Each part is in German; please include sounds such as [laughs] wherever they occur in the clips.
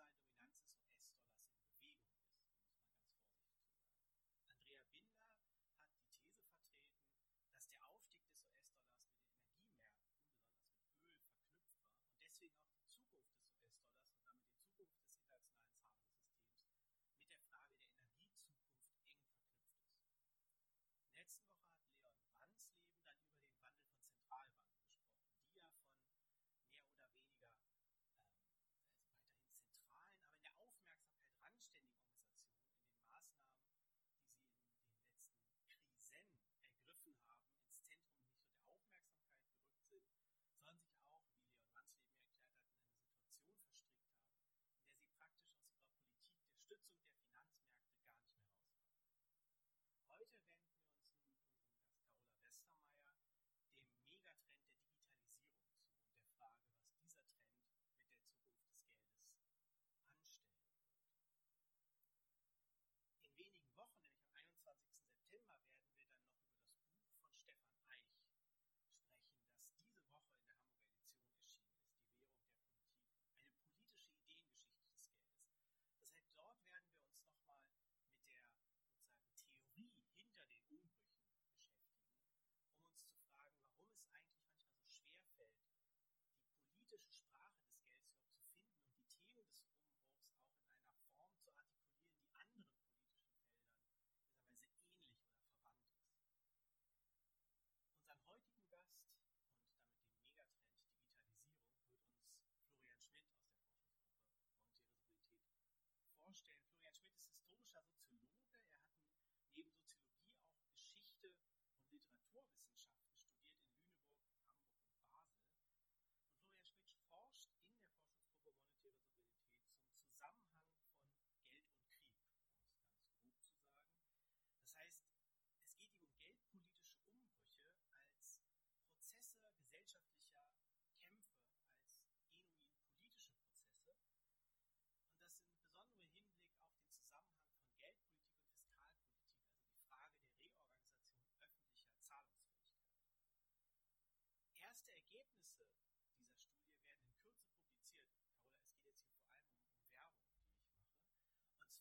outside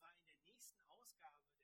zwar in der nächsten Ausgabe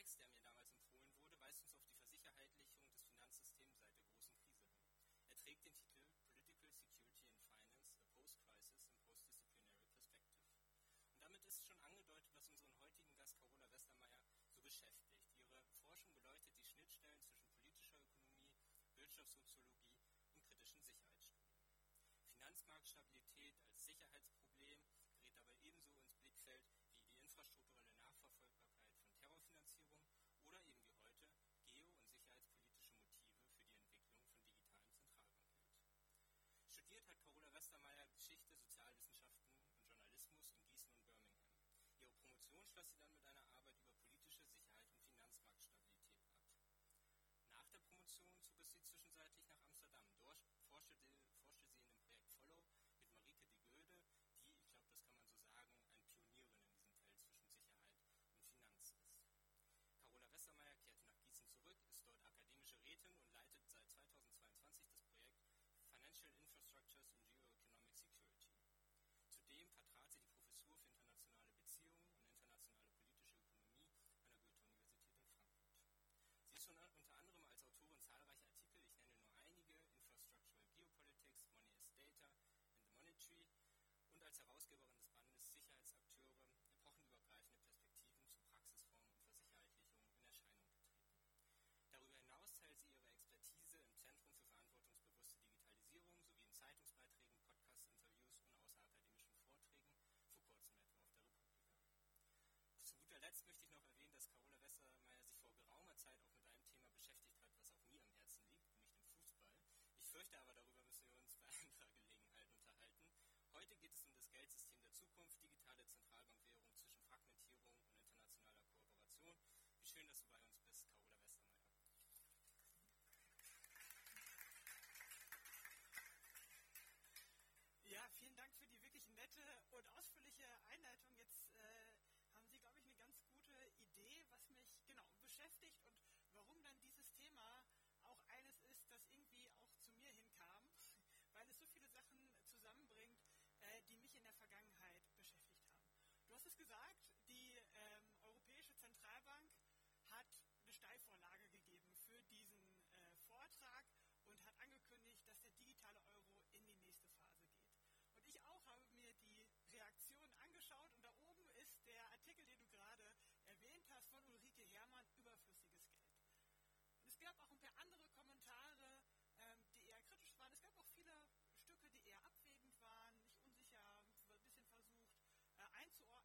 Text, der mir damals empfohlen wurde, weist uns auf die Versicherheitlichung des Finanzsystems seit der großen Krise hin. Er trägt den Titel Political Security and Finance, a Post-Crisis and Post-Disciplinary Perspective. Und damit ist schon angedeutet, was unseren heutigen Gast Carola Westermeier so beschäftigt. Ihre Forschung beleuchtet die Schnittstellen zwischen politischer Ökonomie, Wirtschaftssoziologie und kritischen Sicherheitsstudien. Finanzmarktstabilität schloss sie dann mit einer Arbeit über politische Sicherheit und Finanzmarktstabilität ab. Nach der Promotion fürchte aber, darüber müssen wir uns bei anderer Gelegenheit unterhalten. Heute geht es um das Geldsystem der Zukunft, digitale Zentralbankwährung zwischen Fragmentierung und internationaler Kooperation. Wie schön, dass du bei uns bist, Carola Westermeier. Ja, vielen Dank für die wirklich nette und ausführliche Einleitung. Jetzt äh, haben Sie, glaube ich, eine ganz gute Idee, was mich genau beschäftigt und warum dann dieses Thema auch eines ist, das irgendwie auch zu mir hinkam, weil es so viele Sachen zusammenbringt, äh, die mich in der Vergangenheit beschäftigt haben. Du hast es gesagt, die ähm, Europäische Zentralbank hat eine Steilvorlage gegeben für diesen äh, Vortrag und hat angekündigt, dass der digitale Euro in die nächste Phase geht. Und ich auch habe mir die Reaktion angeschaut und da oben ist der Artikel, den du gerade erwähnt hast, von Ulrike Herrmann, überflüssiges Geld. Und es gab auch ein paar andere Kommentare, ähm, die eher kritisch waren. Es gab auch viele Stücke, die eher abwägend waren, nicht unsicher, ein bisschen versucht äh, einzuordnen.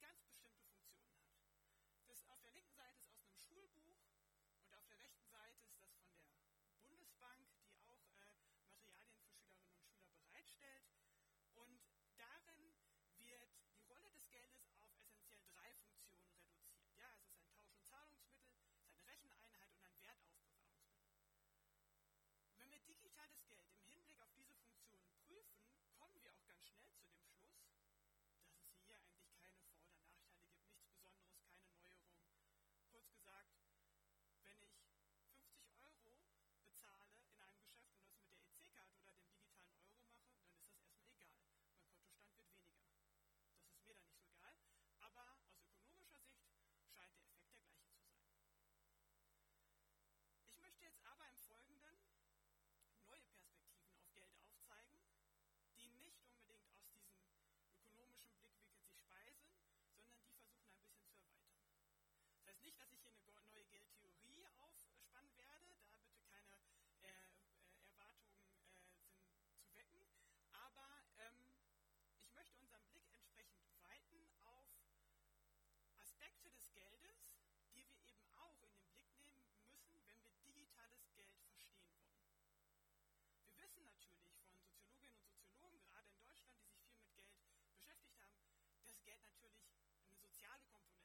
Ganz bestimmte Funktionen hat. Das auf der linken Seite ist aus einem Schulbuch und auf der rechten Seite ist das von der Bundesbank, die auch äh, Materialien für Schülerinnen und Schüler bereitstellt. Und darin wird die Rolle des Geldes auf essentiell drei Funktionen reduziert. Ja, es ist ein Tausch- und Zahlungsmittel, es ist eine Recheneinheit und ein Wertaufbewahrungsmittel. Wenn wir digitales Geld im Hinblick auf diese Funktionen prüfen, kommen wir auch ganz schnell zu dem Schluss, klassischen Blickwinkel sich speisen, sondern die versuchen ein bisschen zu erweitern. Das heißt nicht, dass ich hier eine neue Geldtheorie aufspannen werde, da bitte keine äh, äh, Erwartungen äh, sind zu wecken, aber ähm, ich möchte unseren Blick entsprechend weiten auf Aspekte des Geldes, die wir eben auch in den Blick nehmen müssen, wenn wir digitales Geld verstehen wollen. Wir wissen natürlich von Geld natürlich eine soziale Komponente.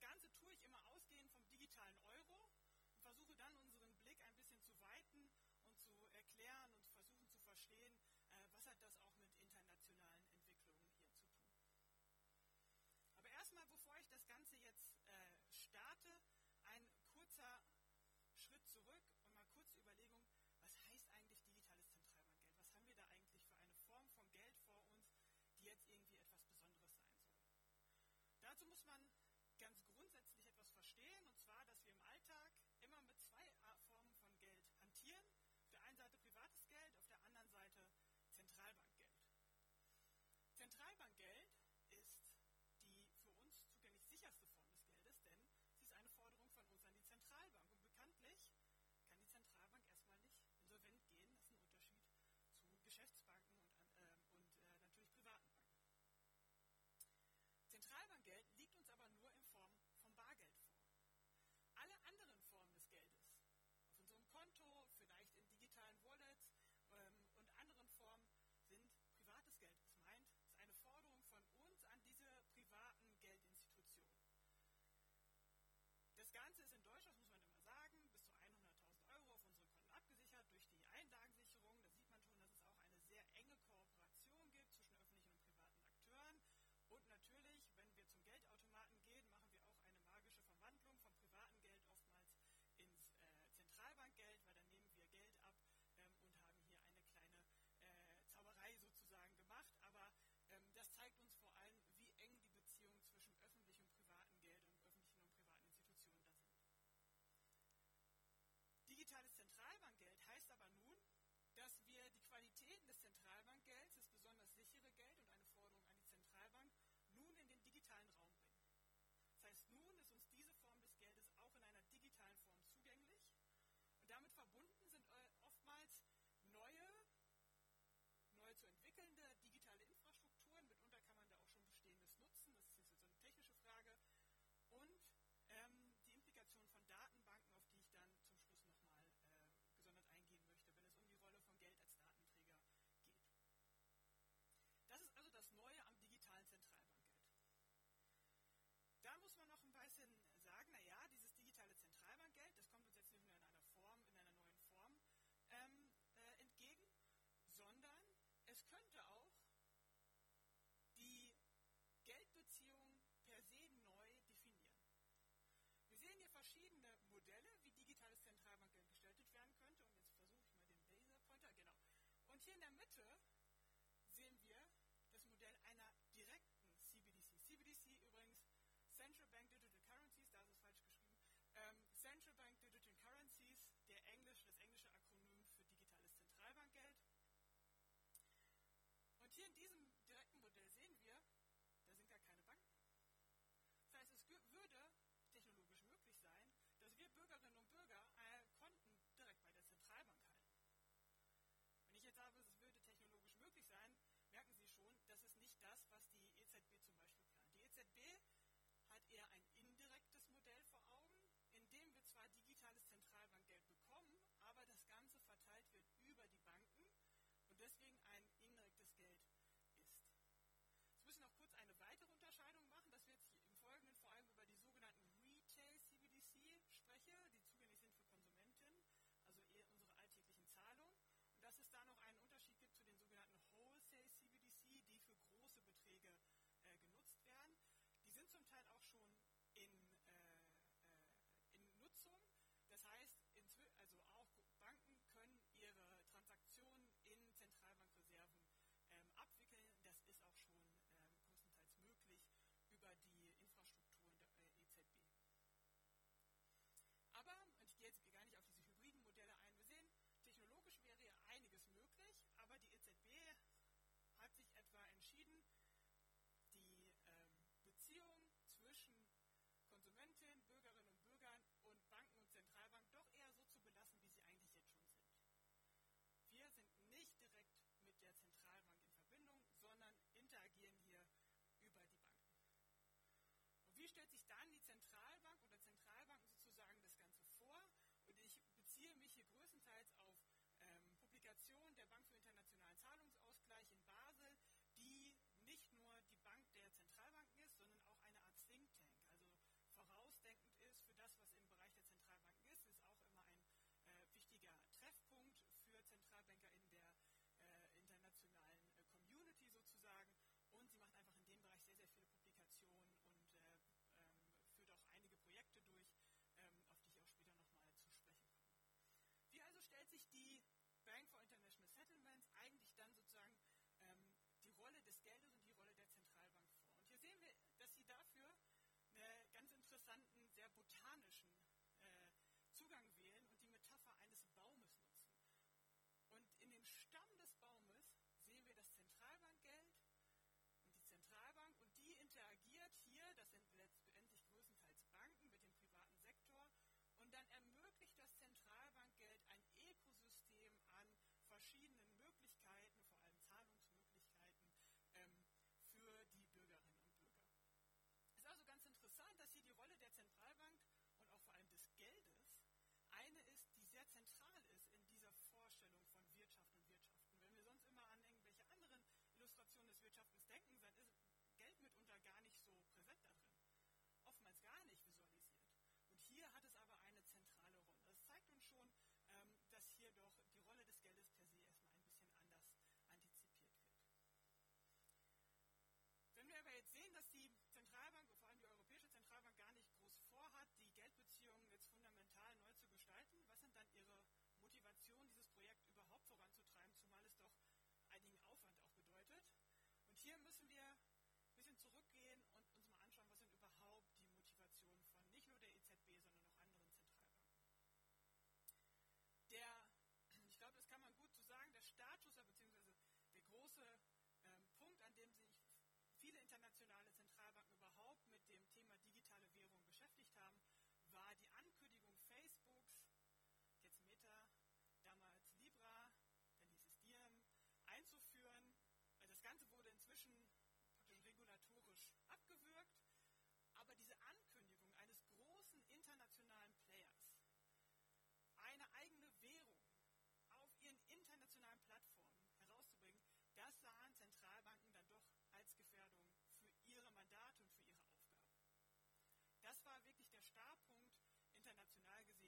Tue ich immer ausgehend vom digitalen Euro und versuche dann unseren Blick ein bisschen zu weiten und zu erklären und versuchen zu verstehen, äh, was hat das auch mit internationalen Entwicklungen hier zu tun. Aber erstmal, bevor ich das Ganze jetzt äh, starte, ein kurzer Schritt zurück und mal kurz die Überlegung, was heißt eigentlich digitales Zentralbankgeld? Was haben wir da eigentlich für eine Form von Geld vor uns, die jetzt irgendwie etwas Besonderes sein soll? Dazu muss man ganz verstehen, und zwar, dass wir im Alltag immer mit zwei Formen von Geld hantieren. Auf der einen Seite privates Geld, auf der anderen Seite Zentralbankgeld. Zentralbankgeld ist die für uns zugänglich sicherste Form des Geldes, denn sie ist eine Forderung von uns an die Zentralbank. Und bekanntlich kann die Zentralbank erstmal nicht insolvent gehen. Das ist ein Unterschied zu Geschäftsbanken und, äh, und äh, natürlich privaten Banken. Zentralbankgeld liegt uns aber nur in Form von Bargeld vor. Alle anderen Formen des Geldes, auf unserem Konto, vielleicht in digitalen Wallets ähm, und anderen Formen, sind privates Geld. Das meint, es ist eine Forderung von uns an diese privaten Geldinstitutionen. Das Ganze ist in Deutschland, muss man immer sagen, bis zu 100.000 Euro auf unseren Konten abgesichert durch die Einlagensicherung. Da sieht man schon, dass es auch eine sehr enge Kooperation gibt zwischen öffentlichen und privaten Akteuren. Und natürlich, wenn wir zum Geldautomaten gehen, machen wir auch eine magische Verwandlung vom privaten Geld oftmals ins äh, Zentralbankgeld, weil dann nehmen wir Geld ab ähm, und haben hier eine kleine äh, Zauberei sozusagen gemacht. Aber ähm, das zeigt uns vor allem, wie eng die Beziehungen zwischen öffentlichem und privatem Geld und öffentlichen und privaten Institutionen da sind. Digitales Zentralbankgeld heißt aber nun, dass wir die Qualitäten des Zentralbankgelds, das besonders sichere Geld und eine Forderung an die Zentralbank, nun in den digitalen Raum bringen. Das heißt, nun ist uns diese Form des Geldes auch in einer digitalen Form zugänglich und damit verbunden sind äh, oftmals neue, neu zu entwickelnde digitale Infrastrukturen. Mitunter kann man da auch schon Bestehendes nutzen, das ist jetzt so eine technische Frage. Und ähm, die Implikation von Datenbanken, auf die ich dann zum Schluss nochmal äh, gesondert eingehen möchte, wenn es um die Rolle von Geld als Datenträger geht. Das ist also das Neue am digitalen Zentralbankgeld. Da muss man noch ein bisschen sagen, naja, dieses digitale Zentralbankgeld, das kommt uns jetzt nicht nur in einer Form, in einer neuen Form ähm, äh, entgegen, sondern es könnte auch die Geldbeziehung per se neu definieren. Wir sehen hier verschiedene Modelle, wie digitales Zentralbankgeld gestaltet werden könnte. Und jetzt versuche ich mal den Laserpointer, genau. Und hier in der Mitte sehen wir das Modell einer direkten CBDC. CBDC übrigens Central Bank Digital Currencies, da ist es falsch geschrieben. Ähm, Central Bank Digital Currencies, der Englisch, das englische Akronym für digitales Zentralbankgeld. Und hier in diesem direkten Modell sehen wir, da sind gar keine Banken. Das heißt, es würde technologisch möglich sein, dass wir Bürgerinnen und Bürger äh, Konten direkt bei der Zentralbank halten. Wenn ich jetzt sage, es würde technologisch möglich sein, merken Sie schon, das ist nicht das, was die stellt sich dann die zentrale Zugang wählen und die Metapher eines Baumes nutzen. Und in den Stamm des hier müssen wir Starpunkt international gesehen.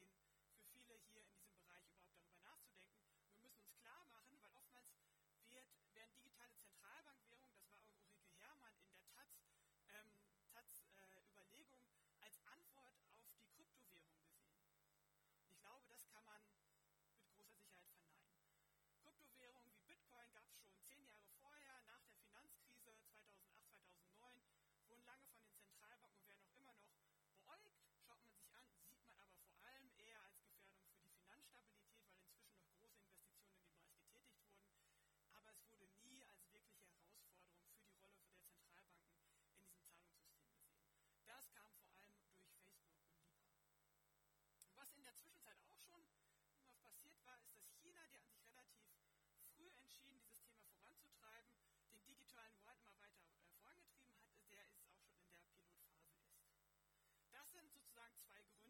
entschieden, dieses Thema voranzutreiben, den digitalen Word immer weiter äh, vorangetrieben hat, der ist auch schon in der Pilotphase ist. Das sind sozusagen zwei Gründe.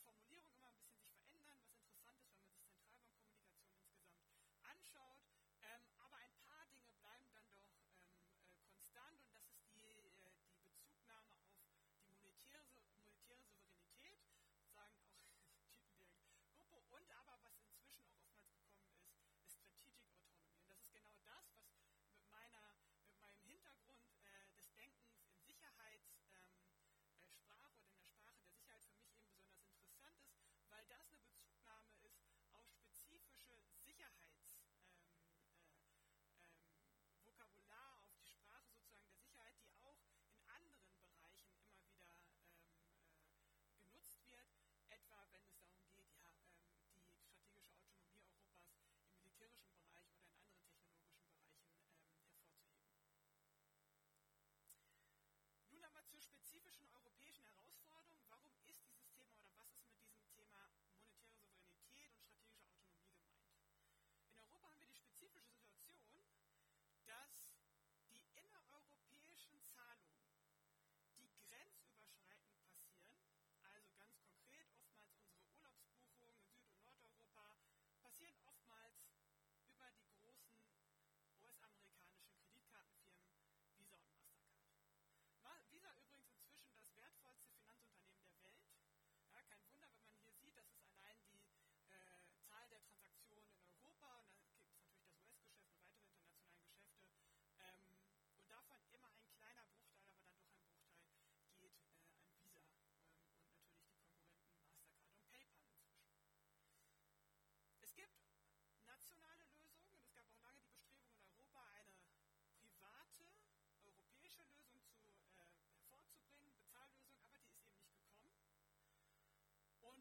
Formulierung immer ein bisschen sich verändern, was interessant ist, wenn man sich Zentralbankkommunikation insgesamt anschaut.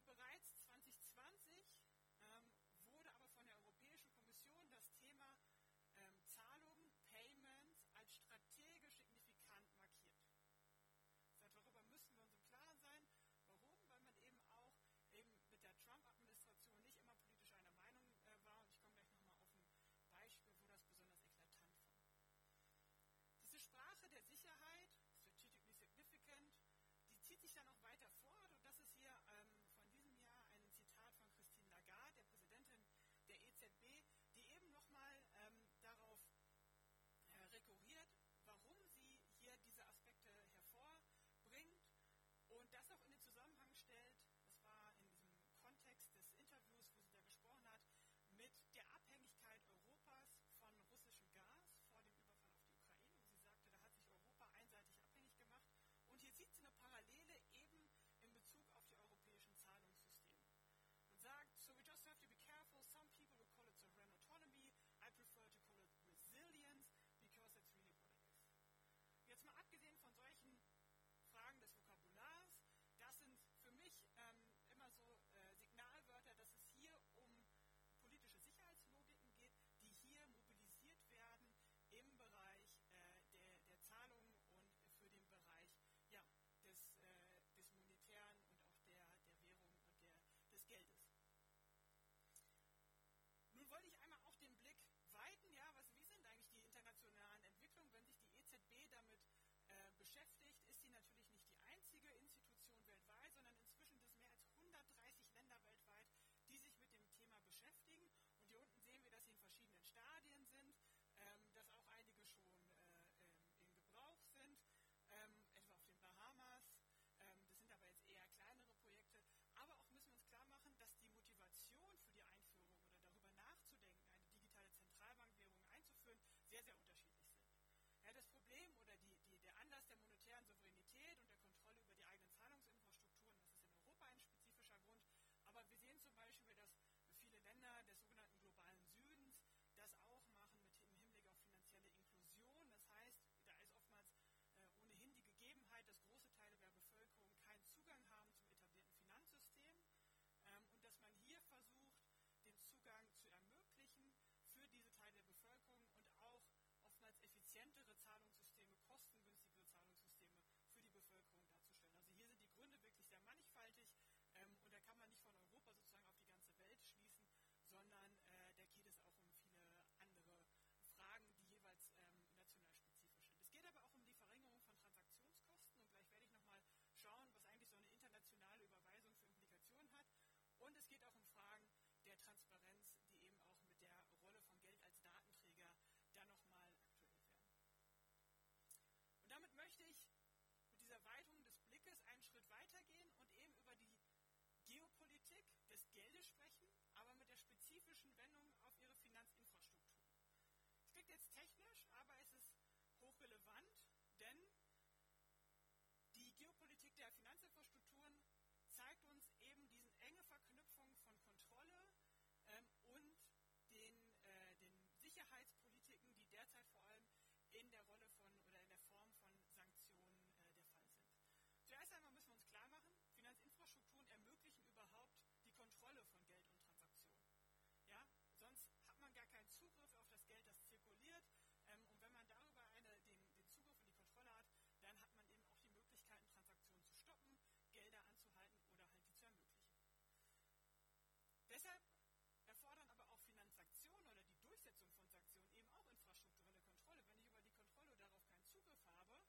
bereits der Finanzinfrastruktur Deshalb erfordern aber auch Finanzaktionen oder die Durchsetzung von Sanktionen eben auch infrastrukturelle Kontrolle. Wenn ich über die Kontrolle darauf keinen Zugriff habe,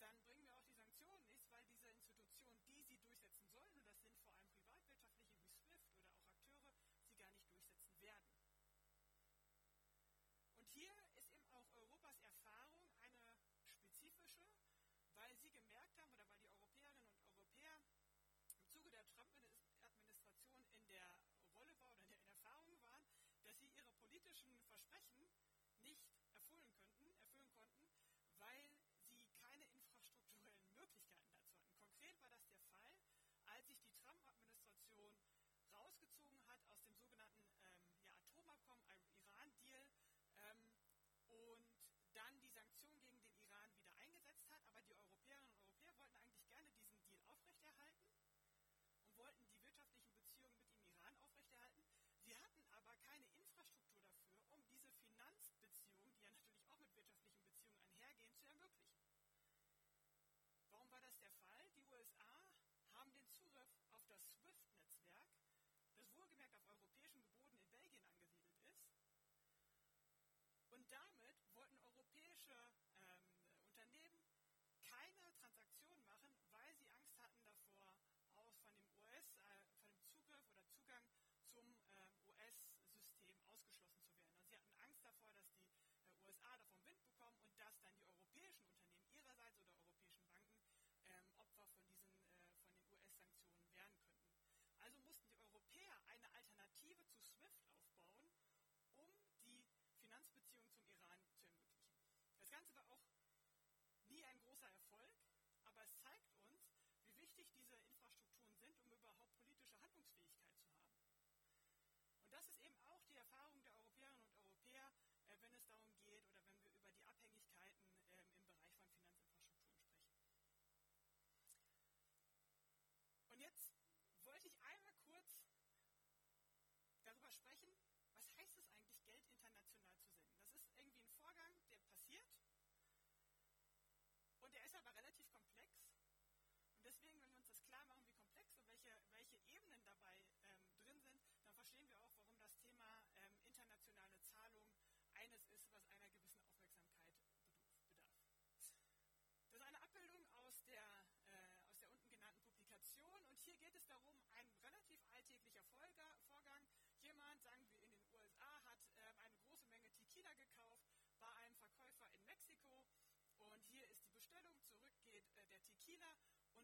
dann bringen mir auch die Sanktionen nichts, weil diese Institutionen, die sie durchsetzen sollen, und das sind vor allem privatwirtschaftliche wie SWIFT oder auch Akteure, sie gar nicht durchsetzen werden. Und hier biblischen Versprechen nicht versprechen,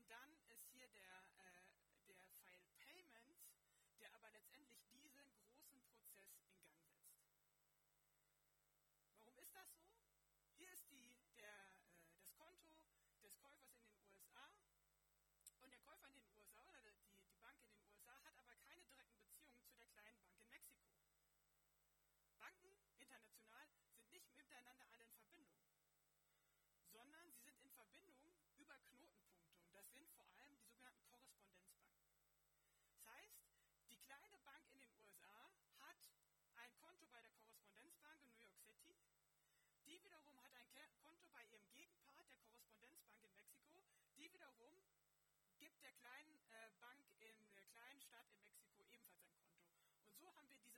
Dann ist hier der, äh, der File Payment, der aber letztendlich diesen großen Prozess in Gang setzt. Warum ist das so? Hier ist die, der, äh, das Konto des Käufers in den USA und der Käufer in den USA oder die, die Bank in den USA hat aber keine direkten Beziehungen zu der kleinen Bank in Mexiko. Banken international sind nicht miteinander alle Die wiederum hat ein Konto bei ihrem Gegenpart, der Korrespondenzbank in Mexiko. Die wiederum gibt der kleinen äh, Bank in der kleinen Stadt in Mexiko ebenfalls ein Konto. Und so haben wir diese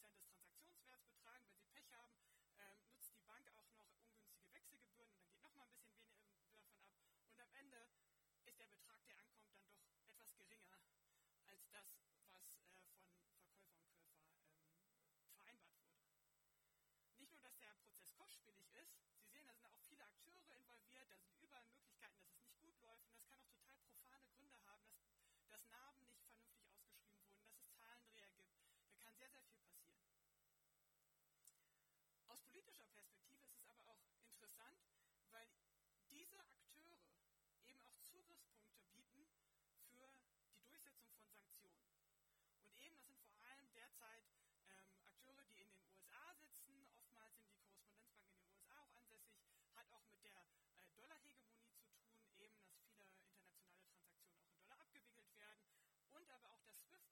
Prozent des Transaktionswerts betragen. Wenn Sie Pech haben, ähm, nutzt die Bank auch noch ungünstige Wechselgebühren und dann geht noch mal ein bisschen weniger ähm, davon ab. Und am Ende ist der Betrag, der ankommt, dann doch etwas geringer als das, was äh, von Verkäufer und Käufer ähm, vereinbart wurde. Nicht nur, dass der Prozess kostspielig ist,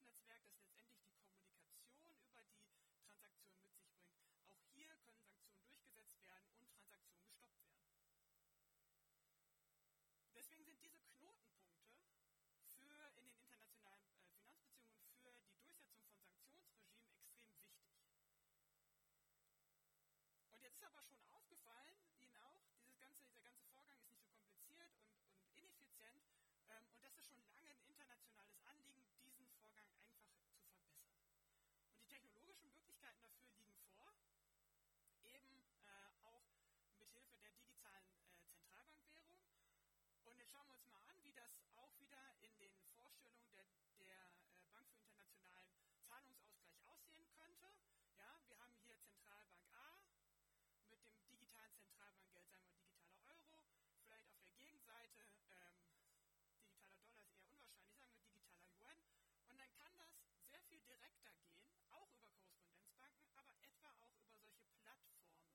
Netzwerk, das letztendlich die Kommunikation über die Transaktion mit sich bringt. Auch hier können Sanktionen durchgesetzt werden und Transaktionen gestoppt werden. Deswegen sind diese Knotenpunkte für in den internationalen äh, Finanzbeziehungen für die Durchsetzung von Sanktionsregimen extrem wichtig. Und jetzt ist aber schon auch schauen wir uns mal an, wie das auch wieder in den Vorstellungen der, der äh, Bank für internationalen Zahlungsausgleich aussehen könnte. Ja, wir haben hier Zentralbank A mit dem digitalen Zentralbankgeld, sagen wir digitaler Euro, vielleicht auf der Gegenseite ähm, digitaler Dollar ist eher unwahrscheinlich, sagen wir digitaler Yuan. Und dann kann das sehr viel direkter gehen, auch über Korrespondenzbanken, aber etwa auch über solche Plattformen.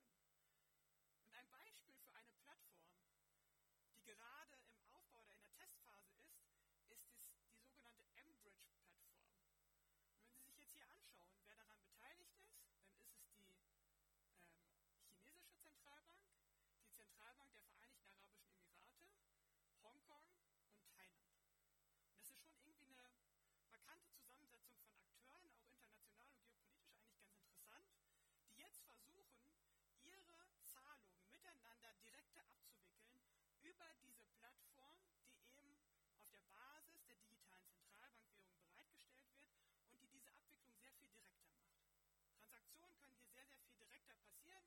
Und ein Beispiel für eine Plattform, die gerade Zentralbank der Vereinigten Arabischen Emirate, Hongkong und Thailand. Und das ist schon irgendwie eine markante Zusammensetzung von Akteuren, auch international und geopolitisch eigentlich ganz interessant, die jetzt versuchen, ihre Zahlungen miteinander direkte abzuwickeln über diese Plattform, die eben auf der Basis der digitalen Zentralbankwährung bereitgestellt wird und die diese Abwicklung sehr viel direkter macht. Transaktionen können hier sehr, sehr viel direkter passieren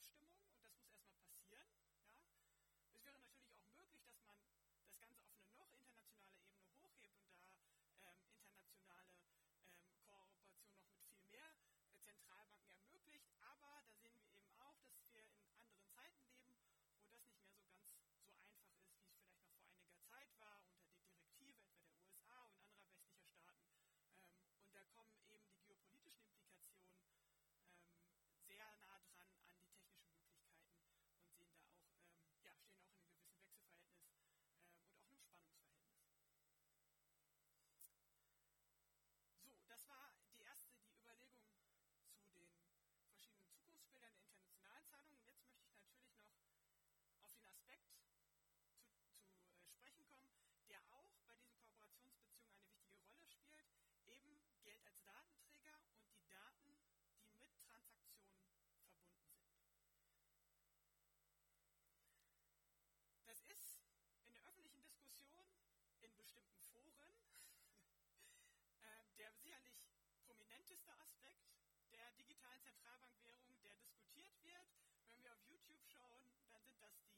Abstimmung sprechen kommen, der auch bei diesen Kooperationsbeziehungen eine wichtige Rolle spielt, eben Geld als Datenträger und die Daten, die mit Transaktionen verbunden sind. Das ist in der öffentlichen Diskussion in bestimmten Foren [laughs] äh, der sicherlich prominenteste Aspekt der digitalen Zentralbankwährung, der diskutiert wird. Wenn wir auf YouTube schauen, dann sind das die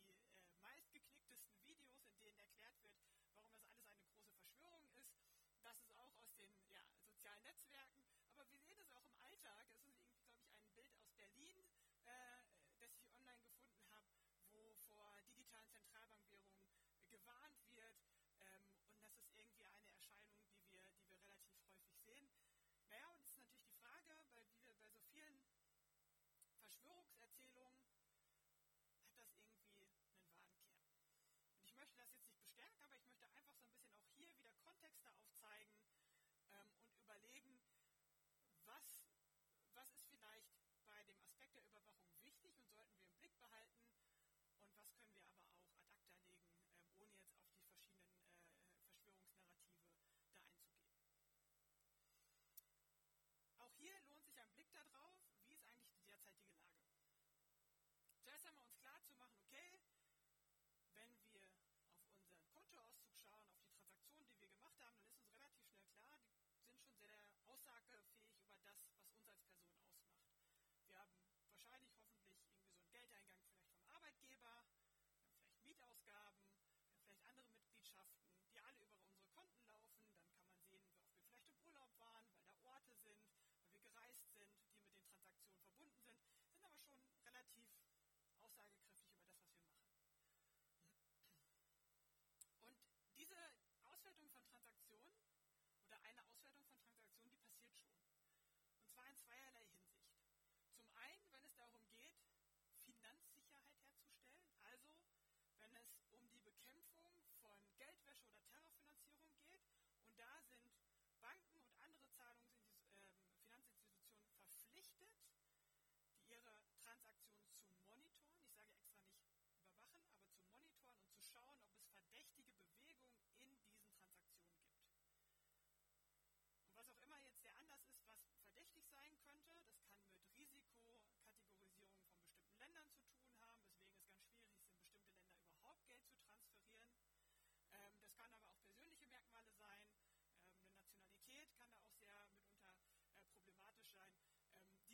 Verschwörungserzählungen hat das irgendwie einen wahren Kern. Und ich möchte das jetzt nicht bestärken, aber ich möchte einfach so ein bisschen auch hier wieder Kontexte aufzeigen ähm, und überlegen, was, was ist vielleicht bei dem Aspekt der Überwachung wichtig und sollten wir im Blick behalten und was können wir aber auch ad acta legen, ähm, ohne jetzt auf die verschiedenen äh, Verschwörungsnarrative da einzugehen. Auch hier lohnt wahrscheinlich Geld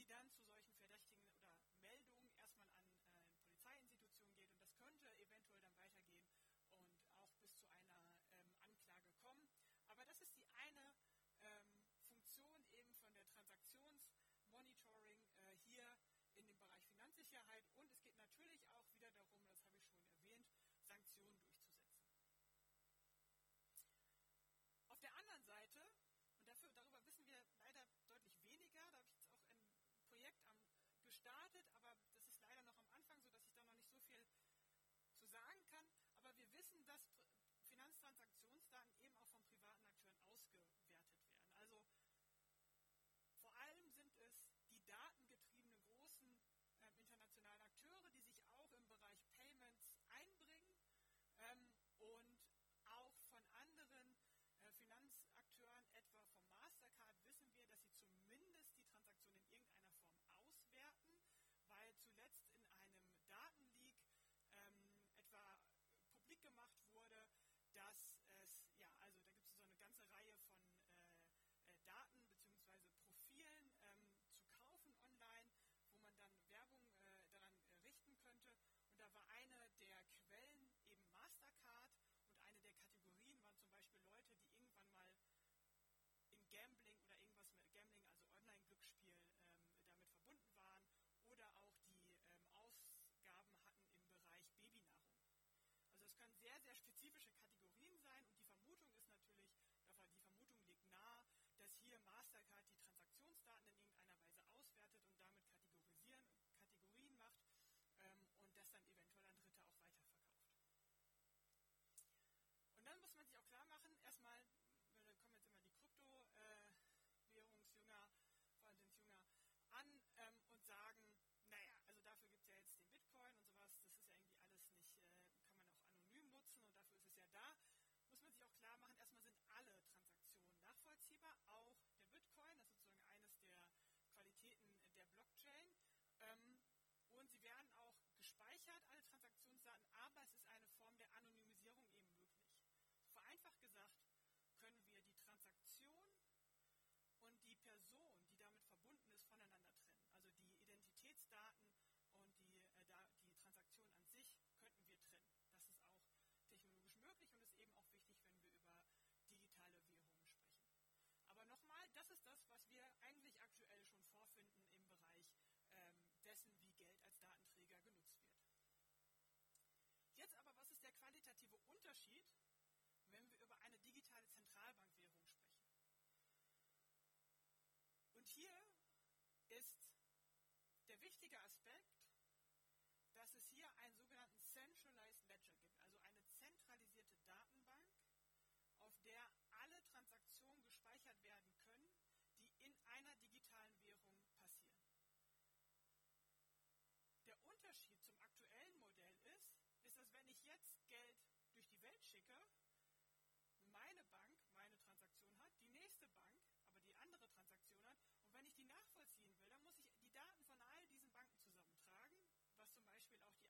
die dann zu solchen Verdächtigen oder Meldungen erstmal an äh, Polizeiinstitutionen geht und das könnte eventuell dann weitergehen und auch bis zu einer ähm, Anklage kommen. Aber das ist die eine ähm, Funktion eben von der Transaktionsmonitoring äh, hier in dem Bereich Finanzsicherheit und es gibt started spezifische Kategorien sein und die Vermutung ist natürlich, die Vermutung liegt nahe, dass hier Mastercard die Transaktionsdaten in irgendeiner Weise auswertet und damit kategorisieren, Kategorien macht ähm, und das dann eventuell an Dritte auch weiterverkauft. Und dann muss man sich auch klar machen, erstmal, kommen jetzt immer die Kryptowährungsjünger, äh, Valentinsjünger an, Richard als Unterschied, wenn wir über eine digitale Zentralbankwährung sprechen. Und hier ist der wichtige Aspekt, dass es hier einen sogenannten Centralized Ledger gibt, also eine zentralisierte Datenbank, auf der alle Transaktionen gespeichert werden können, die in einer digitalen Währung passieren. Der Unterschied zum aktuellen Modell ist, ist, dass wenn ich jetzt Geld Beispiel auch die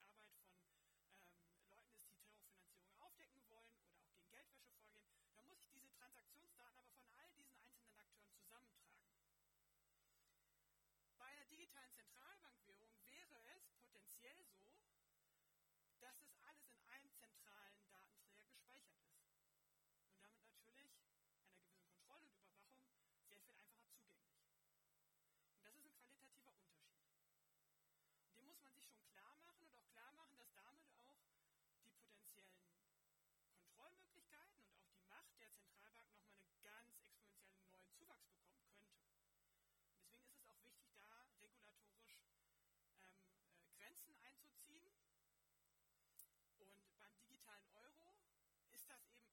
man sich schon klar machen und auch klar machen, dass damit auch die potenziellen Kontrollmöglichkeiten und auch die Macht der Zentralbank nochmal einen ganz exponentiellen neuen Zuwachs bekommen könnte. Und deswegen ist es auch wichtig, da regulatorisch ähm, äh, Grenzen einzuziehen. Und beim digitalen Euro ist das eben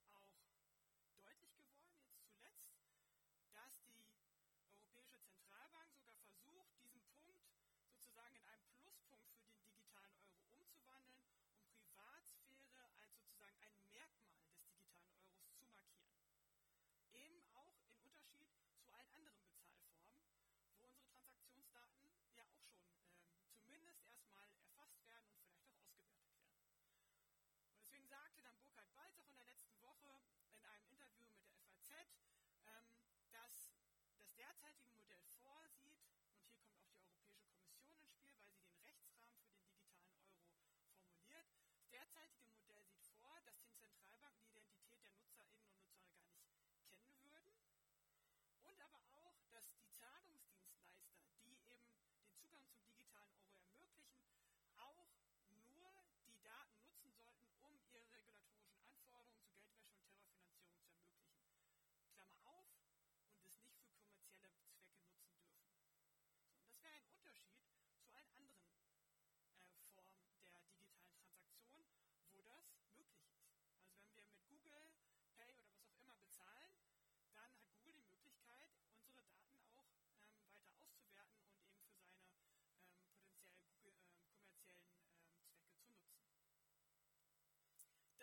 derzeitigen Modell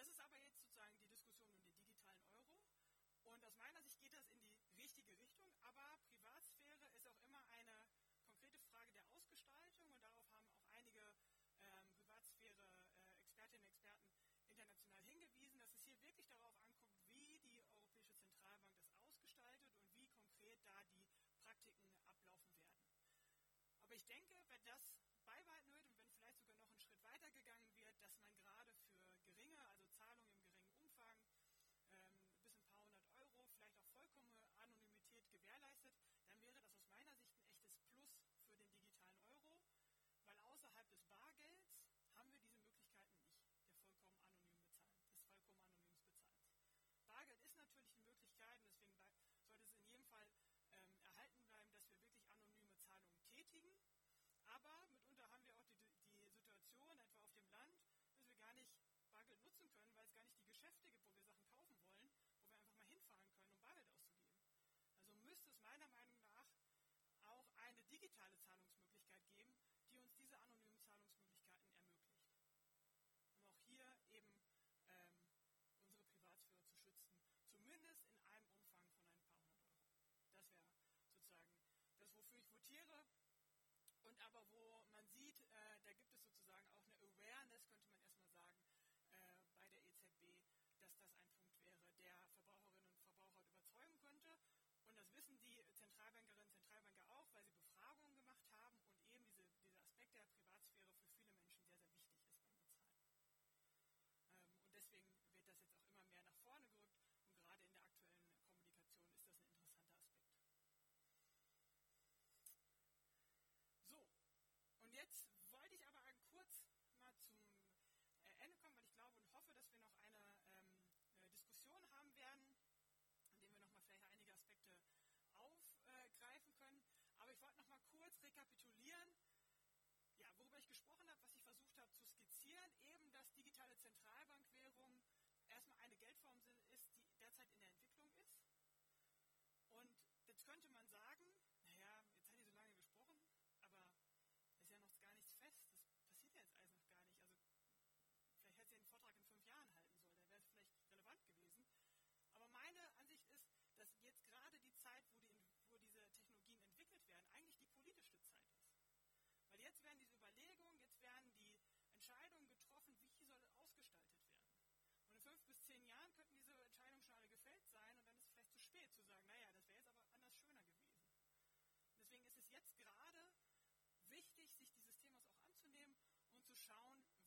Das ist aber jetzt sozusagen die Diskussion um den digitalen Euro. Und aus meiner Sicht geht das in die richtige Richtung, aber Privatsphäre ist auch immer eine konkrete Frage der Ausgestaltung und darauf haben auch einige ähm, Privatsphäre-Expertinnen äh, und Experten international hingewiesen, dass es hier wirklich darauf ankommt, wie die Europäische Zentralbank das ausgestaltet und wie konkret da die Praktiken ablaufen werden. Aber ich denke, wenn das Geschäfte gibt, wo wir Sachen kaufen wollen, wo wir einfach mal hinfahren können, um Bargeld auszugeben. Also müsste es meiner Meinung nach auch eine digitale Zahlungsmöglichkeit geben, die uns diese anonymen Zahlungsmöglichkeiten ermöglicht. Um auch hier eben ähm, unsere Privatsphäre zu schützen, zumindest in einem Umfang von ein paar hundert Euro. Das wäre sozusagen das, wofür ich votiere. Und aber wo man sieht, äh, da gibt es sozusagen auch eine Awareness, könnte man Advent rekapitulieren, ja, worüber ich gesprochen habe, was ich versucht habe zu skizzieren, eben dass digitale Zentralbankwährungen erstmal eine Geldform ist, die derzeit in der Entwicklung shown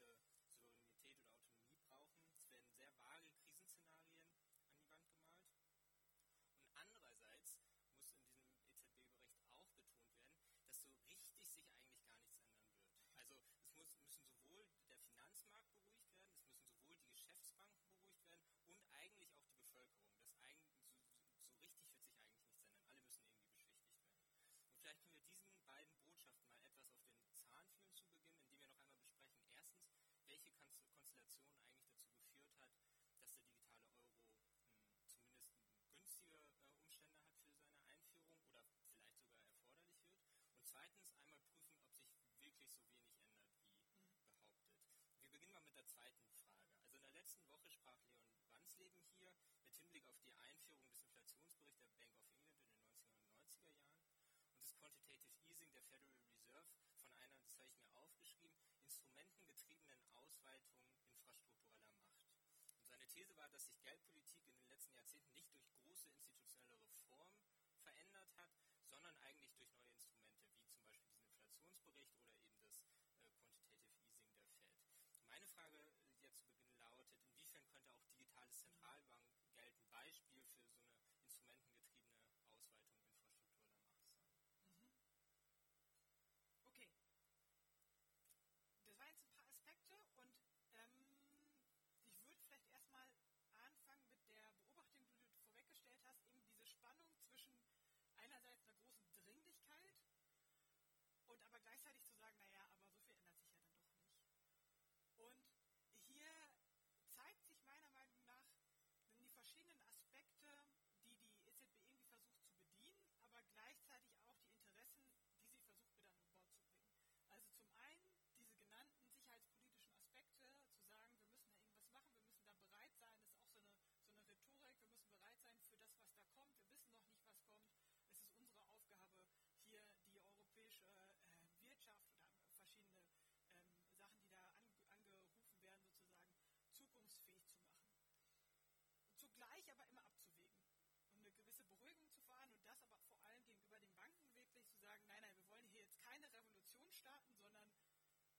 to letzten Woche sprach Leon Wandsleben hier mit Hinblick auf die Einführung des Inflationsberichts der Bank of England in den 1990er Jahren und das Quantitative Easing der Federal Reserve von einer, das habe ich mir aufgeschrieben, instrumentengetriebenen Ausweitung infrastruktureller Macht. Und seine These war, dass sich Geldpolitik in den letzten Jahrzehnten nicht durch große institutionelle Reformen verändert hat, sondern eigentlich durch handlungsfähig zu machen. Und zugleich aber immer abzuwägen, und eine gewisse Beruhigung zu fahren und das aber vor allem gegenüber den Banken wirklich zu sagen, nein, nein, wir wollen hier jetzt keine Revolution starten, sondern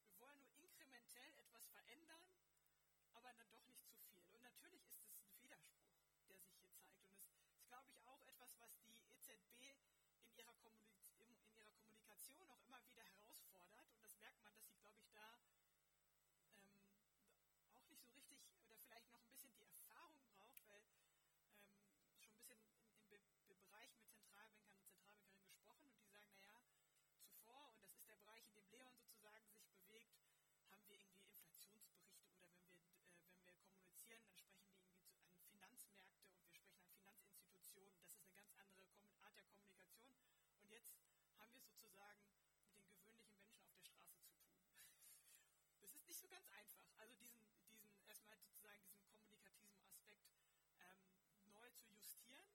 wir wollen nur inkrementell etwas verändern, aber dann doch nicht zu viel. Und natürlich ist es ein Widerspruch, der sich hier zeigt. Und es ist, glaube ich, auch etwas, was die EZB in ihrer, Kommunikation auch immer wieder herausfordert. Und Finanzinstitutionen. Das ist eine ganz andere Art der Kommunikation. Und jetzt haben wir es sozusagen mit den gewöhnlichen Menschen auf der Straße zu tun. [laughs] Das ist nicht so ganz einfach. Also diesen, diesen erstmal sozusagen diesen kommunikativen Aspekt ähm, neu zu justieren.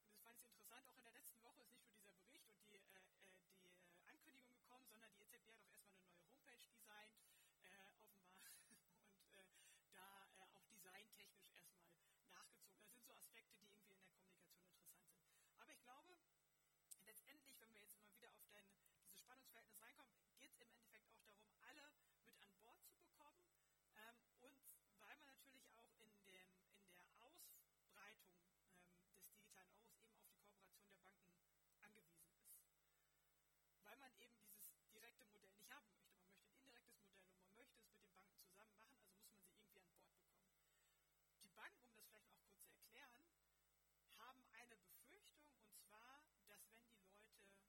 Und das fand ich interessant. Auch in der letzten Woche ist nicht nur dieser Bericht und die, äh, äh die äh, Ankündigung gekommen, sondern die EZB hat auch erstmal eine neue Homepage designt, äh, offenbar. Und äh, da äh, auch designtechnisch erstmal nachgezogen. Das sind so Aspekte, die irgendwie in der Kommunikation interessant sind. Aber ich glaube, letztendlich, wenn wir jetzt immer wieder auf dein, dieses Spannungsverhältnis reinkommen, geht es im Endeffekt auch darum, alle mit an Bord zu bekommen. Ähm, und weil man natürlich auch in, dem, in der Ausbreitung ähm, des digitalen Euros eben auf die Kooperation der Banken angewiesen ist. Weil man eben dieses direkte Modell nicht haben möchte. Man möchte ein indirektes Modell und man möchte es mit den Banken zusammen machen, also muss man sie irgendwie an Bord bekommen. Die Banken, um das vielleicht auch kurz zu erklären, haben eine Befürchtung, und zwar, dass wenn die Leute,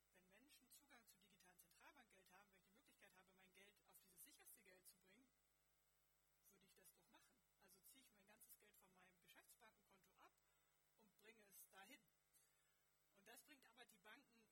wenn Menschen Zugang zu digitalen Zentralbankgeld haben, wenn ich die Möglichkeit habe, mein Geld auf dieses sicherste Geld zu bringen, würde ich das doch machen. Also ziehe ich mein ganzes Geld von meinem Geschäftsbankenkonto ab und bringe es dahin. Und das bringt aber die Banken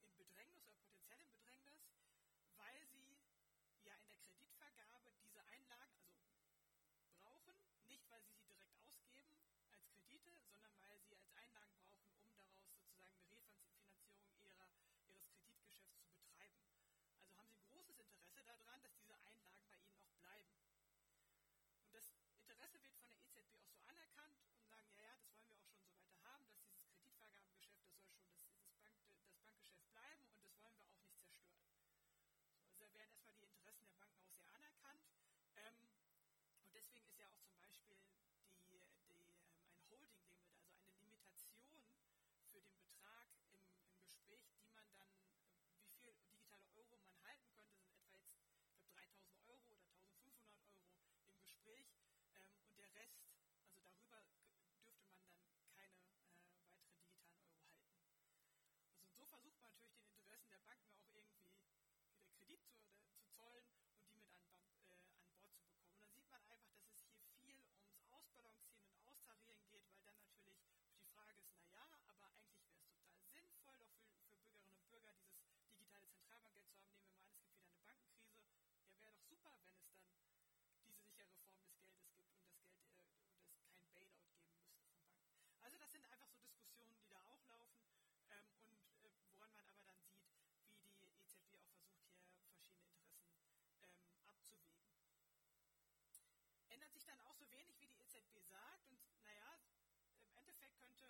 Beispiel Ändert sich dann auch so wenig, wie die EZB sagt. Und naja, im Endeffekt könnte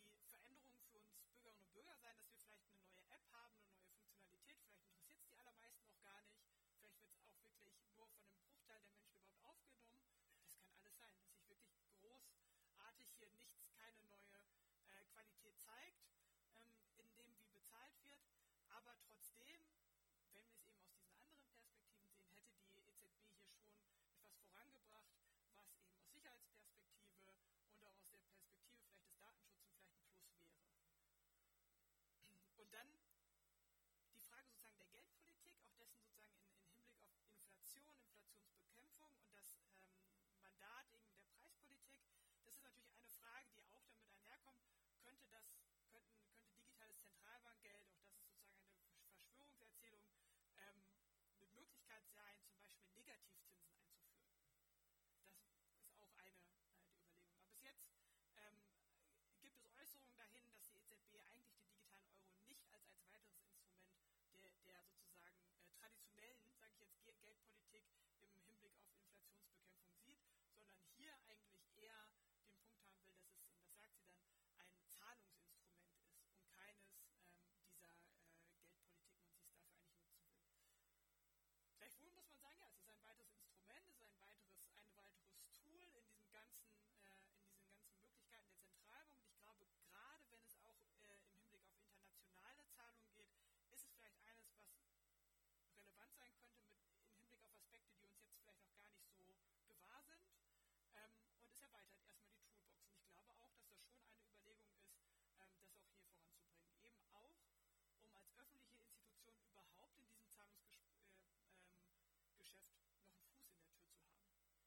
die Veränderung für uns Bürgerinnen und Bürger sein, dass wir vielleicht eine neue App haben, eine neue Funktionalität. Vielleicht interessiert es die allermeisten auch gar nicht. Vielleicht wird es auch wirklich nur von einem Bruchteil der Menschen überhaupt aufgenommen. Das kann alles sein, dass sich wirklich großartig hier nichts, keine neue äh, Qualität zeigt, ähm, in dem wie bezahlt wird. Aber trotzdem, wenn wir es eben aus diesen anderen Perspektiven sehen, hätte die EZB hier schon etwas vorangebracht, was eben aus Sicherheitsperspektive und auch aus der Perspektive vielleicht des Datenschutzes vielleicht ein Plus wäre. Dann die Frage sozusagen der Geldpolitik, auch dessen sozusagen in, in Hinblick auf Inflation, Inflationsbekämpfung und das ähm, Mandat eben der Preispolitik, das ist natürlich eine Frage, die auch damit einherkommt, könnte das könnten, könnte digitales Zentralbankgeld, auch das ist sozusagen eine Verschwörungserzählung, ähm, mit Möglichkeit sein, zum Beispiel Negativzinsen einzuführen. Das ist auch eine äh, die Überlegung. Aber bis jetzt ähm, gibt es Äußerungen dahin, dass die EZB eigentlich den Geschäft noch einen Fuß in der Tür zu haben.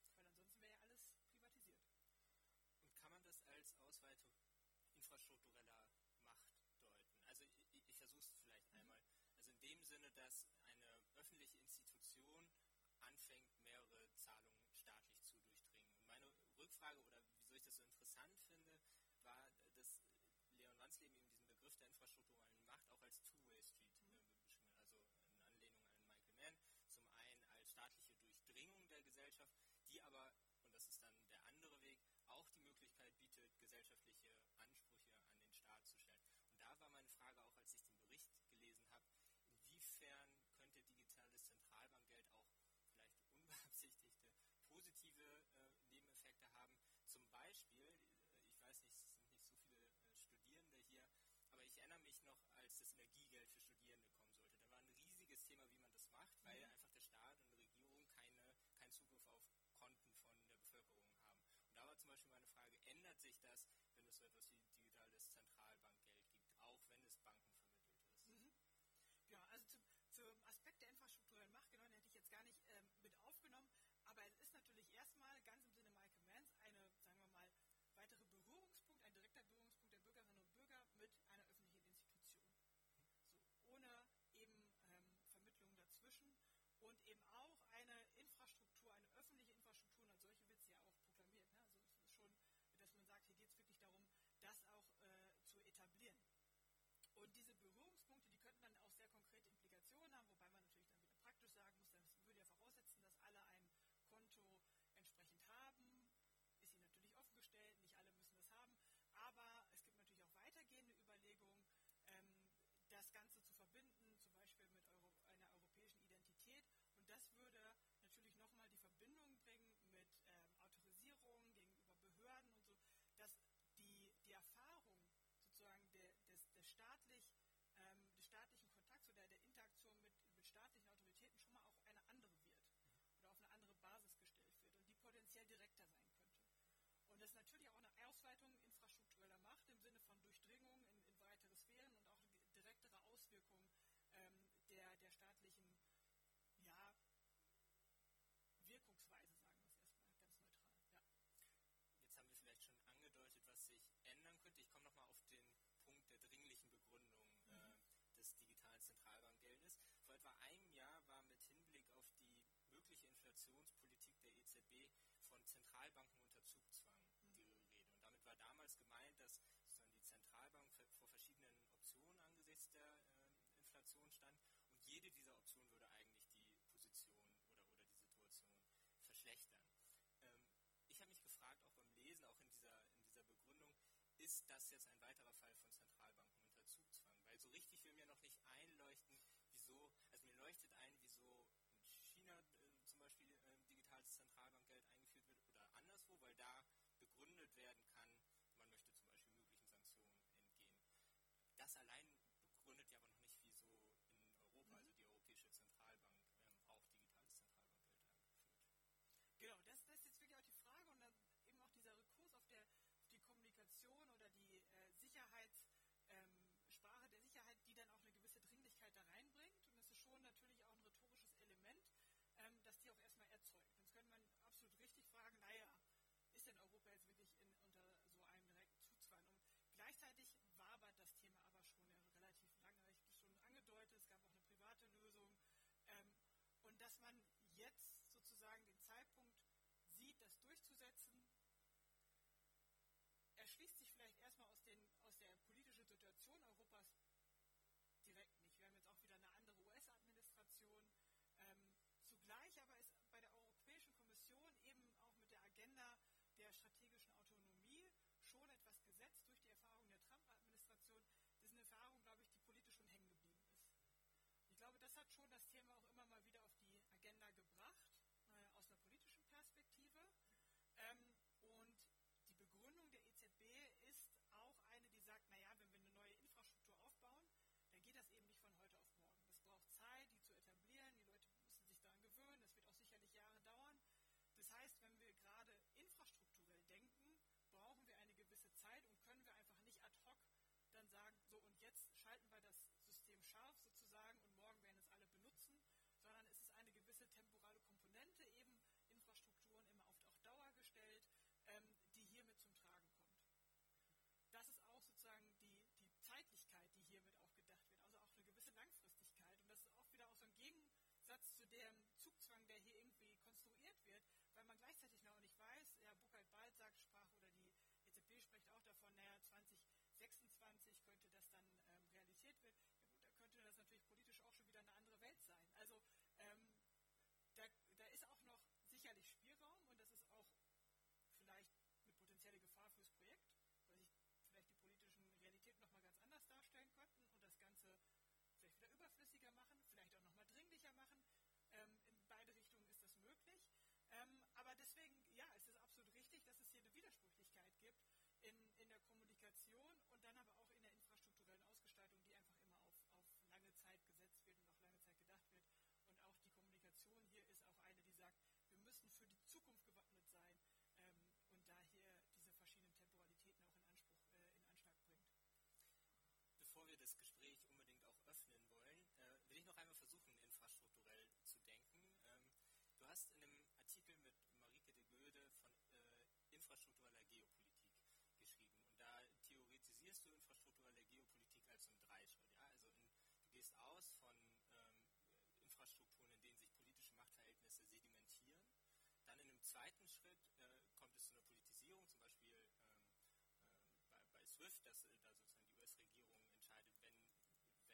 Weil ansonsten wäre ja alles privatisiert. Und kann man das als Ausweitung infrastruktureller Macht deuten? Also ich, ich, versuche es vielleicht mhm. einmal. Also in dem Sinne, dass eine öffentliche Institution anfängt, mehrere Zahlungen staatlich zu durchdringen. Und meine Rückfrage, oder wieso ich das so interessant finde, war, dass Leon Wanzleben eben diesen Begriff der infrastrukturellen Macht auch als Two-Way-Street mhm. gemacht, weil einfach der Staat und die Regierung keine, keinen Zugriff auf Konten von der Bevölkerung haben. Und da war zum Beispiel meine Frage, ändert sich das, wenn es so etwas wie staatlich, ähm, des staatlichen Kontakts oder der Interaktion mit, mit staatlichen Autoritäten schon mal auf eine andere wird oder auf eine andere Basis gestellt wird und die potenziell direkter sein könnte. Und das ist natürlich auch eine Ausweitung infrastruktureller Macht im Sinne von Durchdringung in, in weitere Sphären und auch direktere Auswirkungen ähm, der, der staatlichen Inflationspolitik der EZB von Zentralbanken unter Zugzwang mhm. Und damit war damals gemeint, dass sozusagen die Zentralbank vor verschiedenen Optionen angesichts der äh, Inflation stand und jede dieser Optionen würde eigentlich die Position oder, oder die Situation verschlechtern. Ähm, ich habe mich gefragt, auch beim Lesen, auch in dieser, in dieser Begründung, ist das jetzt ein weiterer Fall von Zentralbanken unter Zugzwang? Weil so richtig will mir weil da begründet werden kann, man möchte zum Beispiel möglichen Sanktionen entgehen. Das allein Gleichzeitig wabert das Thema aber schon relativ lange. Ich habe es schon angedeutet, es gab auch eine private Lösung. Ähm, und dass man jetzt sozusagen den Zeitpunkt sieht, das durchzusetzen, erschließt sich Bedarf sozusagen und morgen werden es alle benutzen, sondern es ist eine gewisse temporale Komponente eben Infrastrukturen immer auf auch Dauer gestellt, ähm, die hiermit zum Tragen kommt. Das ist auch sozusagen die, die Zeitlichkeit, die hiermit auch gedacht wird, also auch eine gewisse Langfristigkeit. Und das ist auch wieder auch so ein Gegensatz zu dem, überflüssiger machen, vielleicht auch nochmal dringlicher machen. Ähm, in beide Richtungen ist das möglich. Ähm, aber deswegen, ja, es absolut richtig, dass es hier eine Widersprüchlichkeit gibt in, in der Kommunikation und dann aber auch in der infrastrukturellen Ausgestaltung, die einfach immer auf, auf lange Zeit gesetzt wird und auf lange Zeit gedacht wird. Und auch die Kommunikation hier ist auch eine, die sagt, wir müssen für die Zukunft gewappnet sein ähm, und da hier diese verschiedenen Temporalitäten auch in Anspruch, äh, in Anschlag bringt. Bevor wir das Gespräch unbedingt auch öffnen wollen, äh, will ich noch einmal versuchen, infrastrukturell zu denken. Ähm, du hast in einem Artikel mit Marike de Goede von äh, infrastruktureller Geopolitik geschrieben. Und da theoretisierst du infrastrukturelle Geopolitik als so ein Dreischritt. Ja? Also in, du aus von ähm, Infrastrukturen, in denen sich politische Machtverhältnisse sedimentieren. Dann in einem zweiten Schritt äh, kommt es zu einer Politisierung, zum Beispiel ähm, äh, bei, bei, SWIFT, dass äh, da sozusagen die US-Regierung entscheidet, wenn,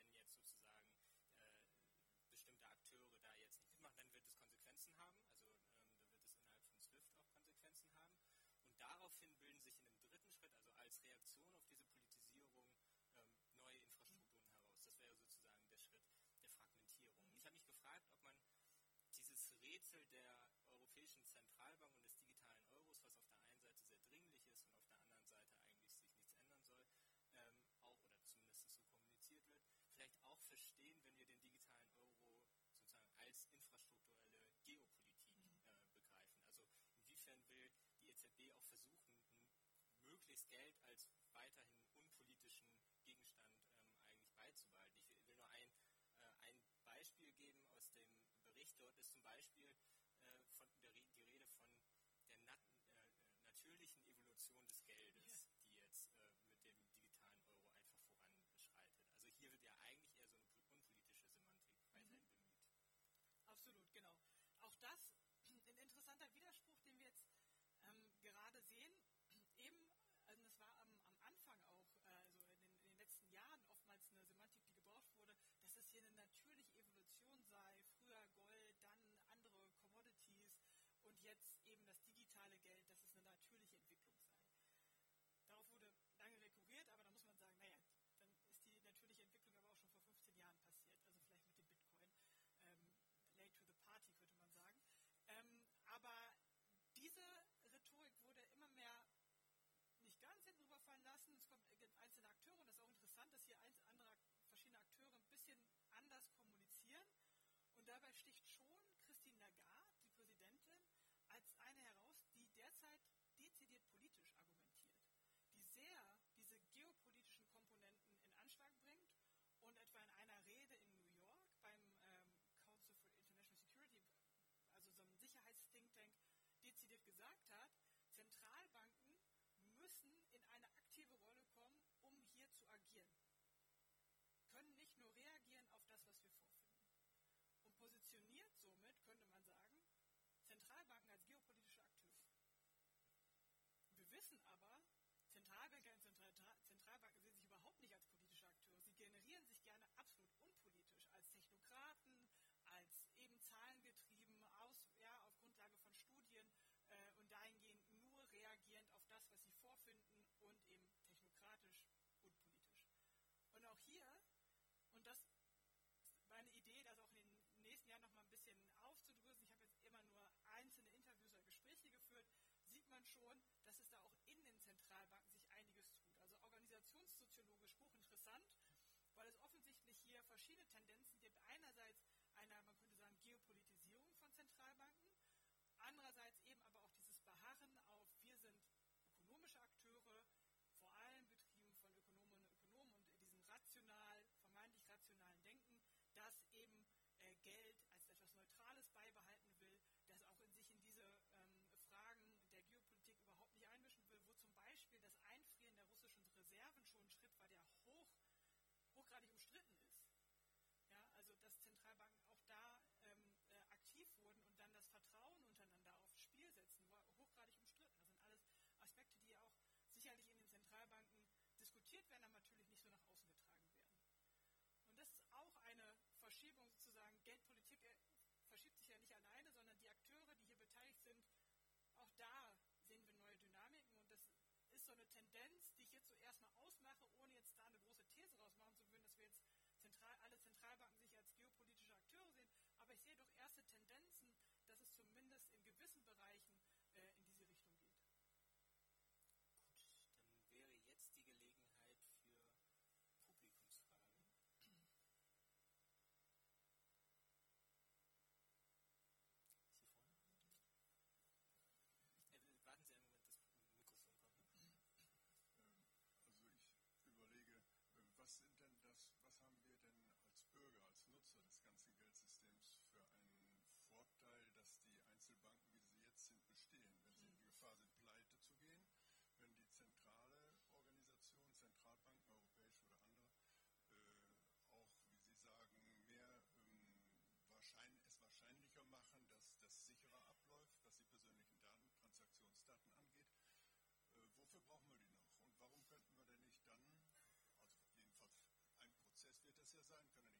wenn jetzt sozusagen äh, bestimmte Akteure da jetzt nicht mitmachen, dann wird es Konsequenzen haben. Also ähm, dann wird es innerhalb von SWIFT auch Konsequenzen haben. Und daraufhin bilden sich in einem dritten Schritt, also als Reaktion auf diese Politisierung, ähm, neue Infrastrukturen heraus. Das wäre sozusagen der Schritt der Fragmentierung. Und ich habe mich gefragt, ob man Rätsel der Europäischen Zentralbank und des digitalen Euros, was auf der einen Seite sehr dringlich ist und auf der anderen Seite eigentlich sich nichts ändern soll, ähm, auch oder zumindest so kommuniziert wird, vielleicht auch verstehen, wenn wir den digitalen Euro sozusagen als infrastrukturelle Geopolitik mhm. äh, begreifen. Also inwiefern will die EZB auch versuchen, möglichst Geld als weiterhin unpolitischen Gegenstand ähm, eigentlich beizubehalten. Ich will nur ein, äh, ein Beispiel geben aus dem Bericht. Dort ist zum Beispiel äh, von der, die Rede von der nat äh, natürlichen Evolution des Geldes, ja. die jetzt äh, mit dem digitalen Euro einfach voranschreitet. Also hier wird ja eigentlich eher so eine unpolitische Semantik weiterhin mhm. bemüht. Absolut, genau. Auch das ein interessanter Widerspruch, den wir jetzt ähm, gerade sehen. Eben, also das war am, am Anfang auch, äh, also in den, in den, letzten Jahren oftmals eine Semantik, die gebraucht wurde, dass es hier eine natürliche Evolution sei. Früher Gold, dann andere Commodities und jetzt eben das digitale Geld, dass es eine natürliche Entwicklung sei. Darauf wurde lange rekurriert, aber da muss man sagen, naja, dann ist die natürliche Entwicklung aber auch schon vor 15 Jahren passiert, also vielleicht mit dem Bitcoin. Ähm, late to the party, könnte man sagen. Ähm, aber diese Rhetorik wurde immer mehr nicht ganz hinten rüberfallen lassen. Es kommt einzelne Akteure und das ist auch interessant, dass hier andere verschiedene Akteure ein bisschen anders kommunizieren. Und dabei sticht schon Christine Lagarde, die Präsidentin, als eine heraus, die derzeit dezidiert politisch argumentiert, die sehr diese geopolitischen Komponenten in Anschlag bringt und etwa in einer Rede in New York beim ähm, Council for International Security, also so einem Sicherheitsthinktank, Tank, dezidiert gesagt hat, Zentralbanken müssen in eine aktive Rolle kommen, um hier zu agieren. Können nicht nur reagieren auf das, was wir vorfinden. Und positioniert somit, könnte man sagen, Zentralbanken als geopolitische Akteure. Wir wissen aber, Zentralbanker und Zentralbanken sehen sich überhaupt nicht als politische Akteure. Sie generieren sich gerne absolut unpolitisch, als Technokraten, als eben zahlengetrieben, aus, ja, auf Grundlage von Studien äh, und dahingehend nur reagierend auf das, was sie vorfinden und eben technokratisch und politisch. Und auch hier, und das ist meine Idee, das auch in den nächsten Jahren noch mal ein bisschen aufzudrösen, ich habe jetzt immer nur einzelne Interviews oder Gespräche geführt, sieht man schon, dass es da auch in den Zentralbanken sich einiges tut. Also organisationssoziologisch hochinteressant, weil es offensichtlich hier verschiedene Tendenzen gibt. Einerseits einer, man könnte sagen, Geopolitisierung von Zentralbanken, andererseits eben aber wenn dann natürlich nicht so nach außen getragen werden. Und das ist auch eine Verschiebung sozusagen. Geldpolitik äh, verschiebt sich ja nicht alleine, sondern die Akteure, die hier beteiligt sind, auch da sehen wir neue Dynamiken. Und das ist so eine Tendenz, die ich jetzt so erstmal ausmache, ohne son going to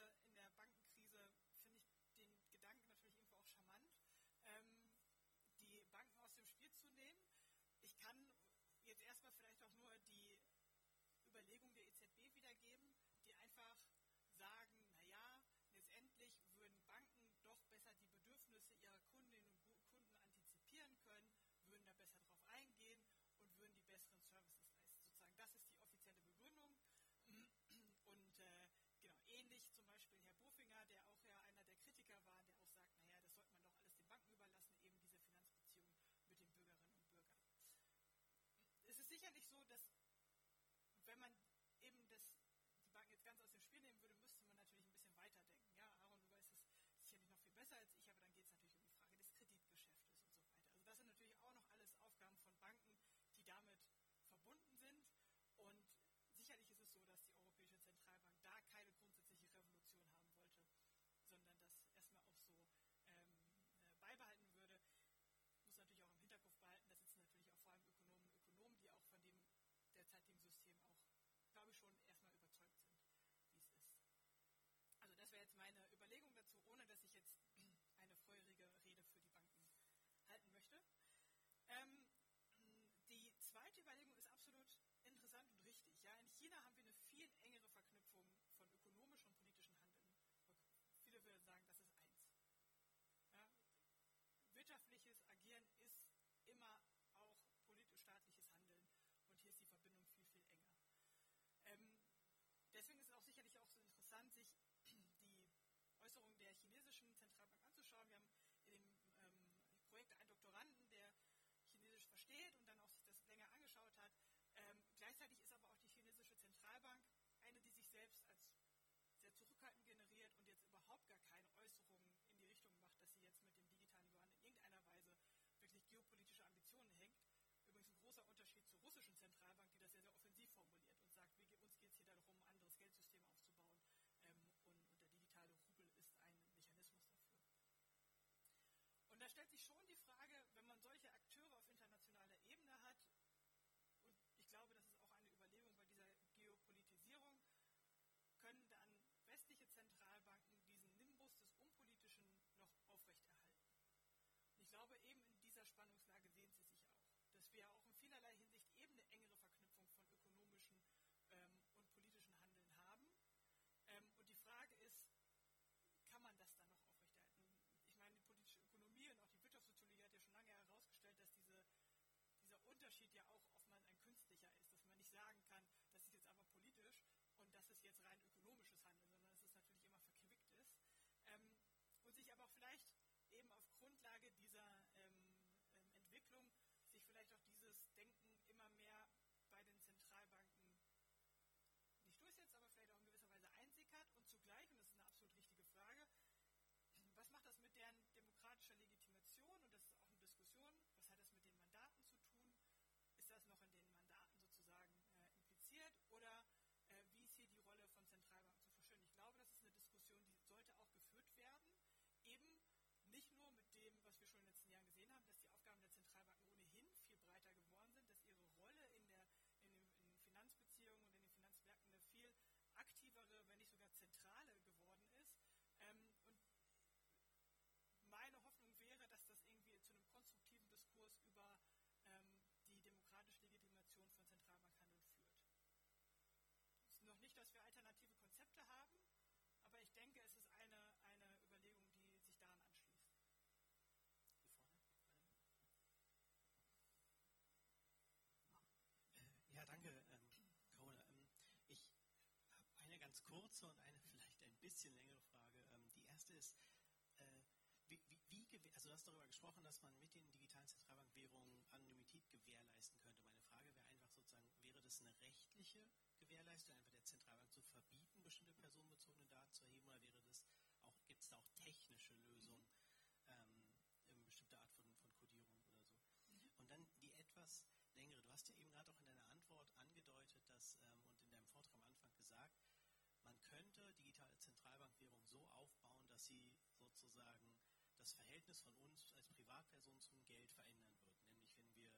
heute in der Bankenkrise finde ich den Gedanken natürlich irgendwo auch charmant, ähm, die Banken aus dem Spiel zu nehmen. Ich kann jetzt erstmal vielleicht auch nur die Überlegung der Beispiel Herr Bofinger, der auch ja einer der Kritiker war, der auch sagt, naja, das sollte man doch alles den Banken überlassen, eben diese Finanzbeziehungen mit den Bürgerinnen und Bürgern. Es ist sicherlich so, dass wenn man eben das, die Banken jetzt ganz aus dem Spiel nehmen wirtschaftliches Agieren ist immer auch politisch-staatliches Handeln. Und hier ist die Verbindung viel, viel enger. Ähm, deswegen ist es auch sicherlich auch so interessant, sich [clears throat] die Äußerungen der chinesischen Zentralbank anzuschauen. Wir haben in dem ähm, Projekt einen Doktoranden, der Chinesisch versteht und dann Spannungslage gesehen sie sich auch, dass wir auch in vielerlei Hinsicht eben eine engere Verknüpfung von ökonomischem ähm, und politischem Handeln haben. Ähm, und die Frage ist, kann man das dann noch aufrechterhalten? Ich meine, die politische Ökonomie und auch die Wirtschaftssoziologie hat ja schon lange herausgestellt, dass diese, dieser Unterschied ja auch Zentrale geworden ist. Ähm, und meine Hoffnung wäre, dass das irgendwie zu einem konstruktiven Diskurs über ähm, die demokratische Legitimation von Zentralbankhandeln führt. Es ist noch nicht, dass wir alternative Konzepte haben, aber ich denke, es ist eine, eine Überlegung, die sich daran anschließt. Hier vorne. Ja, danke, ähm, Carola. Ähm, ich habe eine ganz kurze und eine bisschen längere Frage. Ähm, die erste ist, äh, wie, wie, wie, also du hast darüber gesprochen, dass man mit den digitalen Zentralbankwährungen Anonymität gewährleisten könnte. Meine Frage wäre einfach sozusagen, wäre das eine rechtliche Gewährleistung, einfach der Zentralbank zu verbieten, bestimmte personenbezogene Daten zu erheben, oder wäre das auch, gibt es da auch technische Lösungen, ähm, eine bestimmte Art von, von Codierung oder so? Mhm. Und dann die etwas längere, du hast ja eben gerade auch in deiner Antwort angedeutet, dass, ähm, und in deinem Vortrag am Anfang gesagt, man könnte digitale Zentralbankwährung so aufbauen, dass sie sozusagen das Verhältnis von uns als Privatperson zum Geld verändern wird. Nämlich wenn wir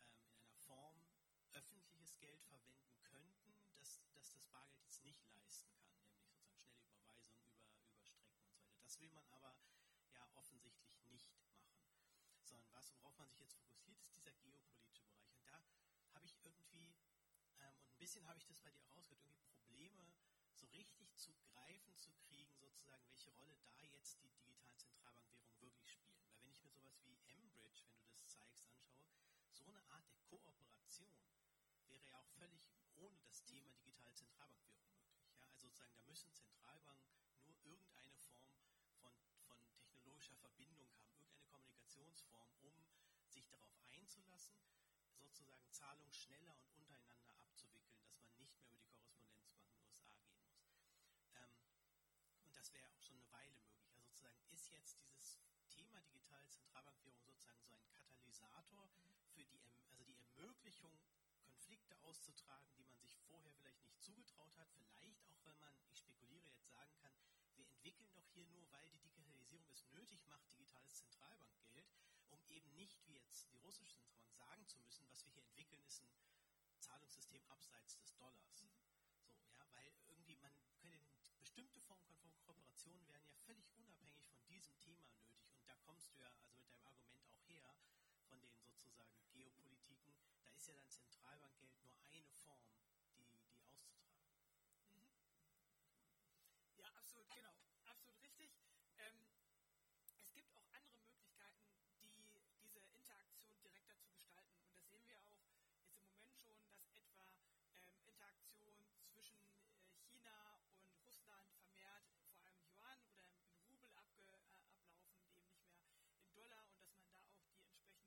ähm, in einer Form öffentliches Geld verwenden könnten, dass, dass das Bargeld jetzt nicht leisten kann, nämlich sozusagen schnelle Überweisung über, über Strecken und so weiter. Das will man aber ja offensichtlich nicht machen. Sondern was, worauf man sich jetzt fokussiert, ist dieser geopolitische Bereich. Und da habe ich irgendwie, ähm, und ein bisschen habe ich das bei dir auch rausgehört, irgendwie Probleme, so richtig zu greifen zu kriegen, sozusagen, welche Rolle da jetzt die digitalen Zentralbankwährungen wirklich spielen. Weil wenn ich mir sowas wie M-Bridge, wenn du das zeigst, anschaue, so eine Art der Kooperation wäre ja auch völlig ohne das Thema digitale Zentralbankwährung möglich. Ja? Also sozusagen, da müssen Zentralbanken nur irgendeine Form von, von technologischer Verbindung haben, irgendeine Kommunikationsform, um sich darauf einzulassen, sozusagen Zahlungen schneller und untereinander abzuwickeln, dass man nicht mehr über die Korrespondenzbanken in den USA gehen muss. Ähm, und das wäre auch schon eine Weile möglich. Also sozusagen ist jetzt dieses Thema digitale Zentralbankwährung sozusagen so ein Katalysator für die, also die Ermöglichung, Konflikte auszutragen, die man sich vorher vielleicht nicht zugetraut hat. Vielleicht auch, weil man, ich spekuliere jetzt, sagen kann, wir entwickeln doch hier nur, weil die Digitalisierung es nötig macht, digitales Zentralbankgeld, um eben nicht, wie jetzt die russische Zentralbank, sagen zu müssen, was wir hier entwickeln, ist ein Zahlungssystem abseits des Dollars. Mhm. So, ja, weil irgendwie man könnte bestimmte Formen Kooperation werden ja völlig unabhängig von diesem Thema nötig. Und da kommst du ja also mit deinem Argument auch her, von den sozusagen Geopolitiken, da ist ja dann Zentralbankgeld nur eine Form, die, die auszutragen. Mhm. Ja, absolut, genau, absolut richtig. Ähm, es gibt auch andere Möglichkeiten, die diese Interaktion direkter zu gestalten. Und das sehen wir auch jetzt im Moment schon, dass etwa ähm, Interaktion zwischen äh, China und Russland vermehrt vor allem Yuan oder in Rubel abge, äh, ablaufen, eben nicht mehr in Dollar und dass man da auch die entsprechenden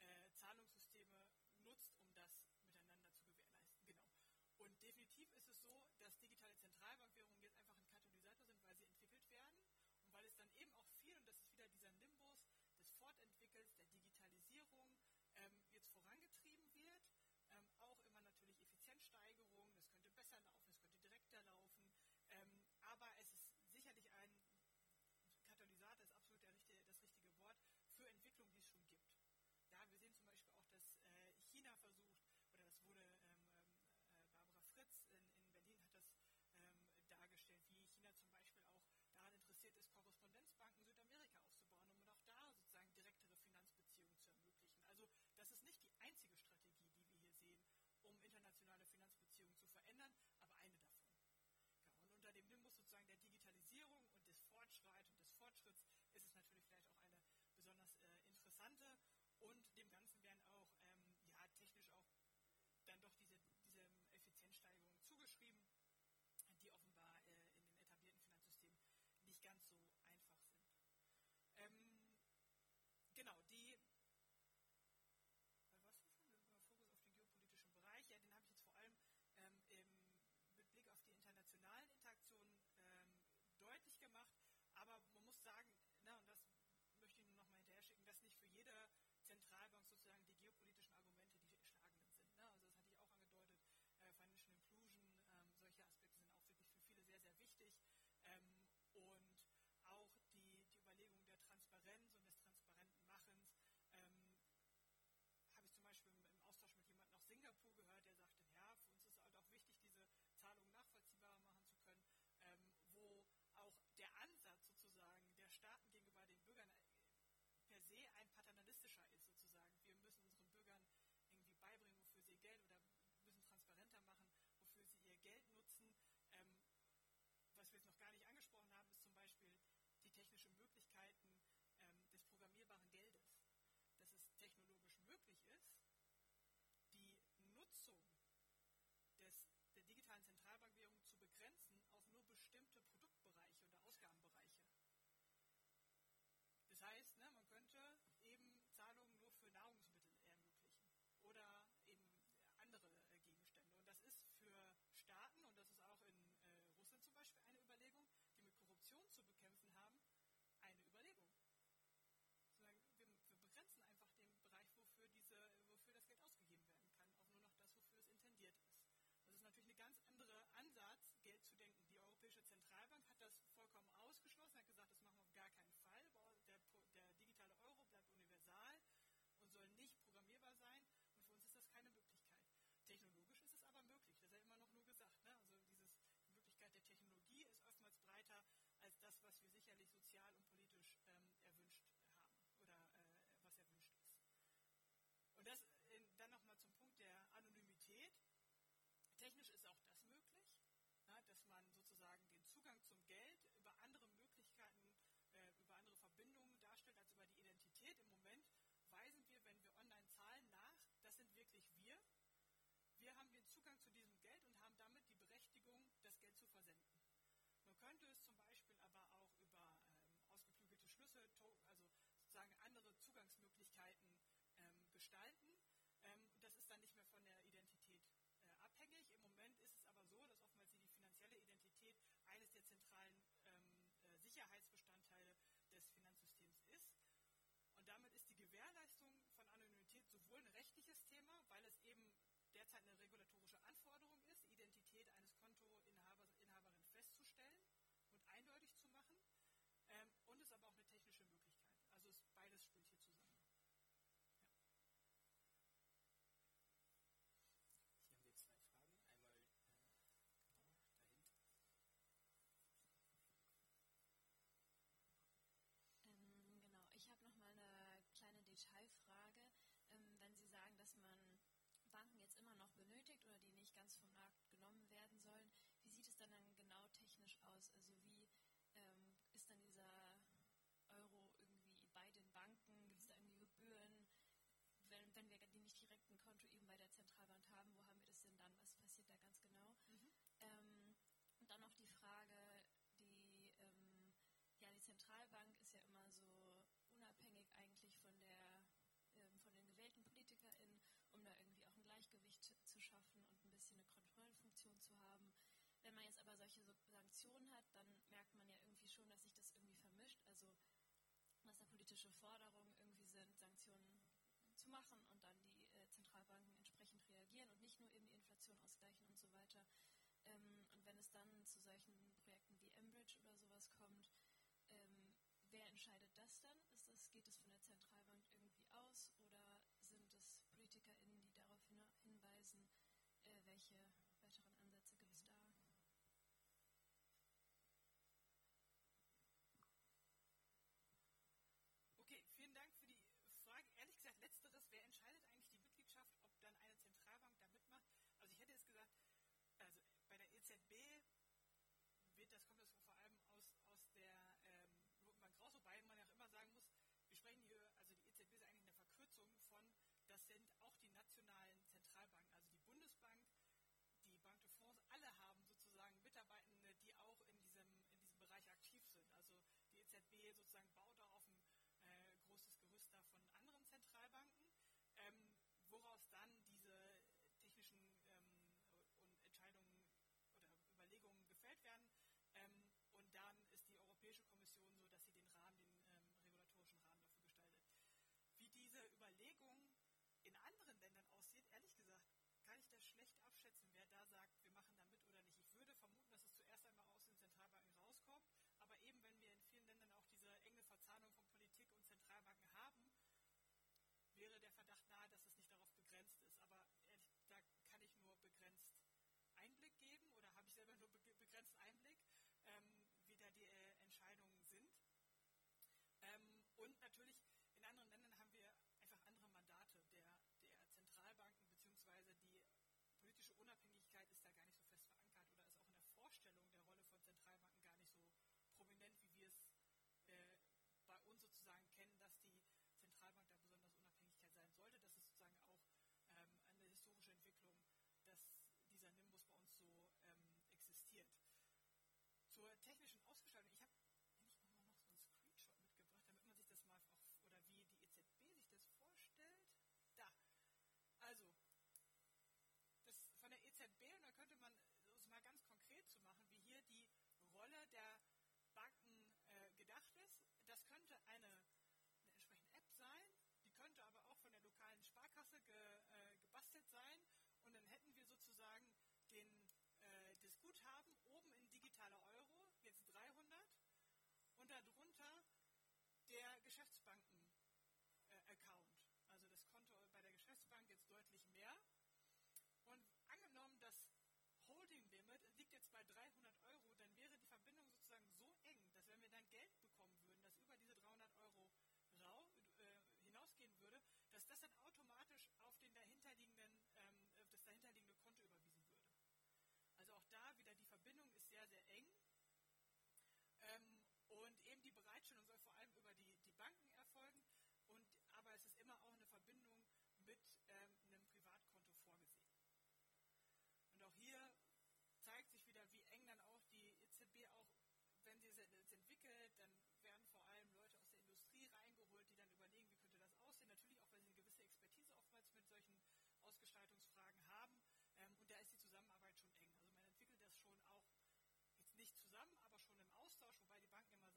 äh, Zahlungssysteme nutzt, um das miteinander zu gewährleisten. Genau. Definitiv ist es so, dass digitale Zentralbankwährungen jetzt einfach ein Katalysator sind, weil sie entwickelt werden und weil es dann eben auch viel, und das ist wieder dieser Nimbus des Fortentwickels, der Digitalisierung, ähm, jetzt vorangetrieben wird. Ähm, auch immer natürlich Effizienzsteigerung, das könnte besser laufen, es könnte direkter laufen. Ähm, aber es ist sicherlich ein Katalysator, ist absolut richtige, das richtige Wort, für Entwicklung, die es schon gibt. Ja, wir sehen zum Beispiel auch, dass äh, China versucht, oder das wurde ähm, äh, Barbara Fritz in, in, Berlin hat das ähm, dargestellt, wie China zum Beispiel auch daran interessiert ist, Korrespondenzbanken Südamerika aufzubauen, um auch da sozusagen direktere Finanzbeziehungen zu ermöglichen. Also das ist nicht die einzige Strategie, die wir hier sehen, um internationale Finanzbeziehungen zu verändern, aber eine davon. Genau. Und unter dem Nimbus sozusagen der Digitalisierung und des Fortschreits und des Fortschritts ist es natürlich vielleicht auch eine besonders äh, interessante und dem Ganzen werden auch ähm, ja, technisch auch dann doch diese, diese Effizienzsteigerungen zugeschrieben, die offenbar äh, in den etablierten Finanzsystemen nicht ganz so einfach sind. Ähm, genau, die was schon? Fokus auf den geopolitischen Bereich, ja, den habe ich jetzt vor allem ähm, im, mit Blick auf die internationalen Interaktionen ähm, deutlich gemacht. Aber man muss sagen, na, und das möchte ich nur noch mal hinterher schicken, dass nicht für jede Zentralbank sozusagen die geopolitischen Argumente die schlagenden sind. Ne? Also das hatte ich auch angedeutet, äh, Financial Inclusion, ähm, solche Aspekte sind auch wirklich für viele sehr, sehr wichtig. Ähm, und auch die, die Überlegung der Transparenz und des transparenten Machens ähm, habe ich zum Beispiel im, Austausch mit jemandem aus Singapur gehört, der sagte, ja, für uns ist halt auch wichtig, diese Zahlungen nachvollziehbarer machen zu können, ähm, wo auch der Ansatz sozusagen der Staaten gegenüber den Bürgern per se ein paternalistischer ist sozusagen. Wir müssen unseren Bürgern irgendwie beibringen, wofür sie ihr Geld oder müssen transparenter machen, wofür sie ihr Geld nutzen. Ähm, was wir jetzt noch gar nicht bestimmte Produkte wir sicherlich sozial und politisch gestalten. Ähm, das ist dann nicht mehr von der Identität äh, abhängig. Im Moment ist es aber so, dass oftmals die finanzielle Identität eines der zentralen ähm, äh, Sicherheitsbestandteile des Finanzsystems ist. Und damit ist die Gewährleistung von Anonymität sowohl ein rechtliches Thema, weil es eben derzeit eine regulatorische Anforderung ist, Identität eines Kontoinhaberin festzustellen und eindeutig zu machen. Ähm, und es aber auch eine technische Möglichkeit. Also es, beides spielt hier zusammen. Hier haben wir zwei Fragen. Einmal äh, genau dahinter. Ähm, genau, ich habe noch mal eine kleine Detailfrage. Ähm, wenn Sie sagen, dass man Banken jetzt immer noch benötigt oder die nicht ganz vom Markt genommen werden sollen, wie sieht es dann, dann genau technisch aus? Also wie ähm, ist dann dieser Euro irgendwie bei den Banken? Gibt es da irgendwie Gebühren? Wenn, wenn wir die nicht direkt ein Konto eben bei der Zentralbank haben, wo haben wir das denn dann? Was passiert da ganz genau? Mhm. Ähm, und dann noch die Frage, die, ähm, ja, die Zentralbank ist ja immer so unabhängig eigentlich von der ähm, von den gewählten PolitikerInnen, um da irgendwie auch ein Gleichgewicht zu schaffen und ein bisschen eine Kontrollfunktion zu haben. Wenn man jetzt aber solche Sanktionen hat, dann merkt man ja irgendwie schon, dass sich das irgendwie vermischt. Also, dass da politische Forderungen irgendwie sind, Sanktionen zu machen und dann die äh, Zentralbanken entsprechend reagieren und nicht nur eben die Inflation ausgleichen und so weiter. Ähm, und wenn es dann zu solchen Projekten wie Embridge oder sowas kommt, ähm, wer entscheidet das dann? Ist das, geht es von der Zentralbank irgendwie aus oder sind es PolitikerInnen, die darauf hinweisen, äh, welche weiteren Ansätze gibt es da? Okay, vielen Dank für die Frage. Ehrlich gesagt, letzteres, wer entscheidet eigentlich die Mitgliedschaft, ob dann eine Zentralbank da mitmacht? Also ich hätte jetzt gesagt, also bei der EZB wird das, kommt das vor allem aus, aus der ähm, man Kraus, wobei man ja auch immer sagen muss, wir sprechen hier, also die EZB ist eigentlich eine Verkürzung von, das sind auch die nationalen Zentralbanken, also die Bundesbank, die Banque de France, alle haben sozusagen Mitarbeitende, die auch in diesem, in diesem Bereich aktiv sind. Also die EZB sozusagen baut da auf ein äh, großes Gerüst da von anderen Zentralbanken, ähm, woraus dann diese technischen ähm, und Entscheidungen oder Überlegungen gefällt werden. Ähm, und dann ist die Europäische Kommission so, dass sie den Rahmen, den ähm, regulatorischen Rahmen dafür gestaltet. Wie diese Überlegung in anderen Ländern aussieht, ehrlich gesagt, kann ich das schlecht abschätzen, wer da sagt, wir machen da mit oder nicht. Ich würde vermuten, dass es zuerst einmal aus den Zentralbanken rauskommt, aber eben wenn wir in vielen Ländern auch diese enge Verzahnung von Politik und Zentralbanken haben, wäre der Verdacht nahe, dass es nicht darauf begrenzt ist. Aber ehrlich, da kann ich nur begrenzt Einblick geben oder habe ich selber nur begrenzt Einblick, ähm, wie da die äh, Entscheidungen sind. Ähm, und natürlich in anderen Ländern haben wir einfach andere Mandate der, der Zentralbanken, beziehungsweise die politische Unabhängigkeit ist da gar nicht so fest verankert oder Vorstellung der Rolle von Zentralbanken gar nicht so prominent, wie wir es äh, bei uns sozusagen kennen, dass die Zentralbank da besonders Unabhängigkeit sein sollte. Das ist sozusagen auch ähm, eine historische Entwicklung, dass dieser Nimbus bei uns so ähm, existiert. Zur technischen Ausgestaltung, ich habe endlich mal noch so einen Screenshot mitgebracht, damit man sich das mal auch, oder wie die EZB sich das vorstellt. Da. Also, das von der EZB, und da könnte man es mal ganz konkret zu machen, wie hier die Rolle der Banken äh, gedacht ist. Das könnte eine, eine entsprechende App sein, die könnte aber auch von der lokalen Sparkasse ge, äh, gebastelt sein und dann hätten wir sozusagen den, äh, das Guthaben oben in digitaler Euro, jetzt 300, und darunter der Geschäftsbanken-Account. Äh, also das Konto bei der Geschäftsbank jetzt deutlich mehr. Und angenommen, das Holding Limit liegt jetzt bei 300 mit ähm, einem Privatkonto vorgesehen. Und auch hier zeigt sich wieder, wie eng dann auch die EZB auch, wenn sie es entwickelt, dann werden vor allem Leute aus der Industrie reingeholt, die dann überlegen, wie könnte das aussehen. Natürlich auch, weil sie eine gewisse Expertise oftmals mit solchen Ausgestaltungsfragen haben. Ähm, und da ist die Zusammenarbeit schon eng. Also man entwickelt das schon auch jetzt nicht zusammen, aber schon im Austausch, wobei die Banken immer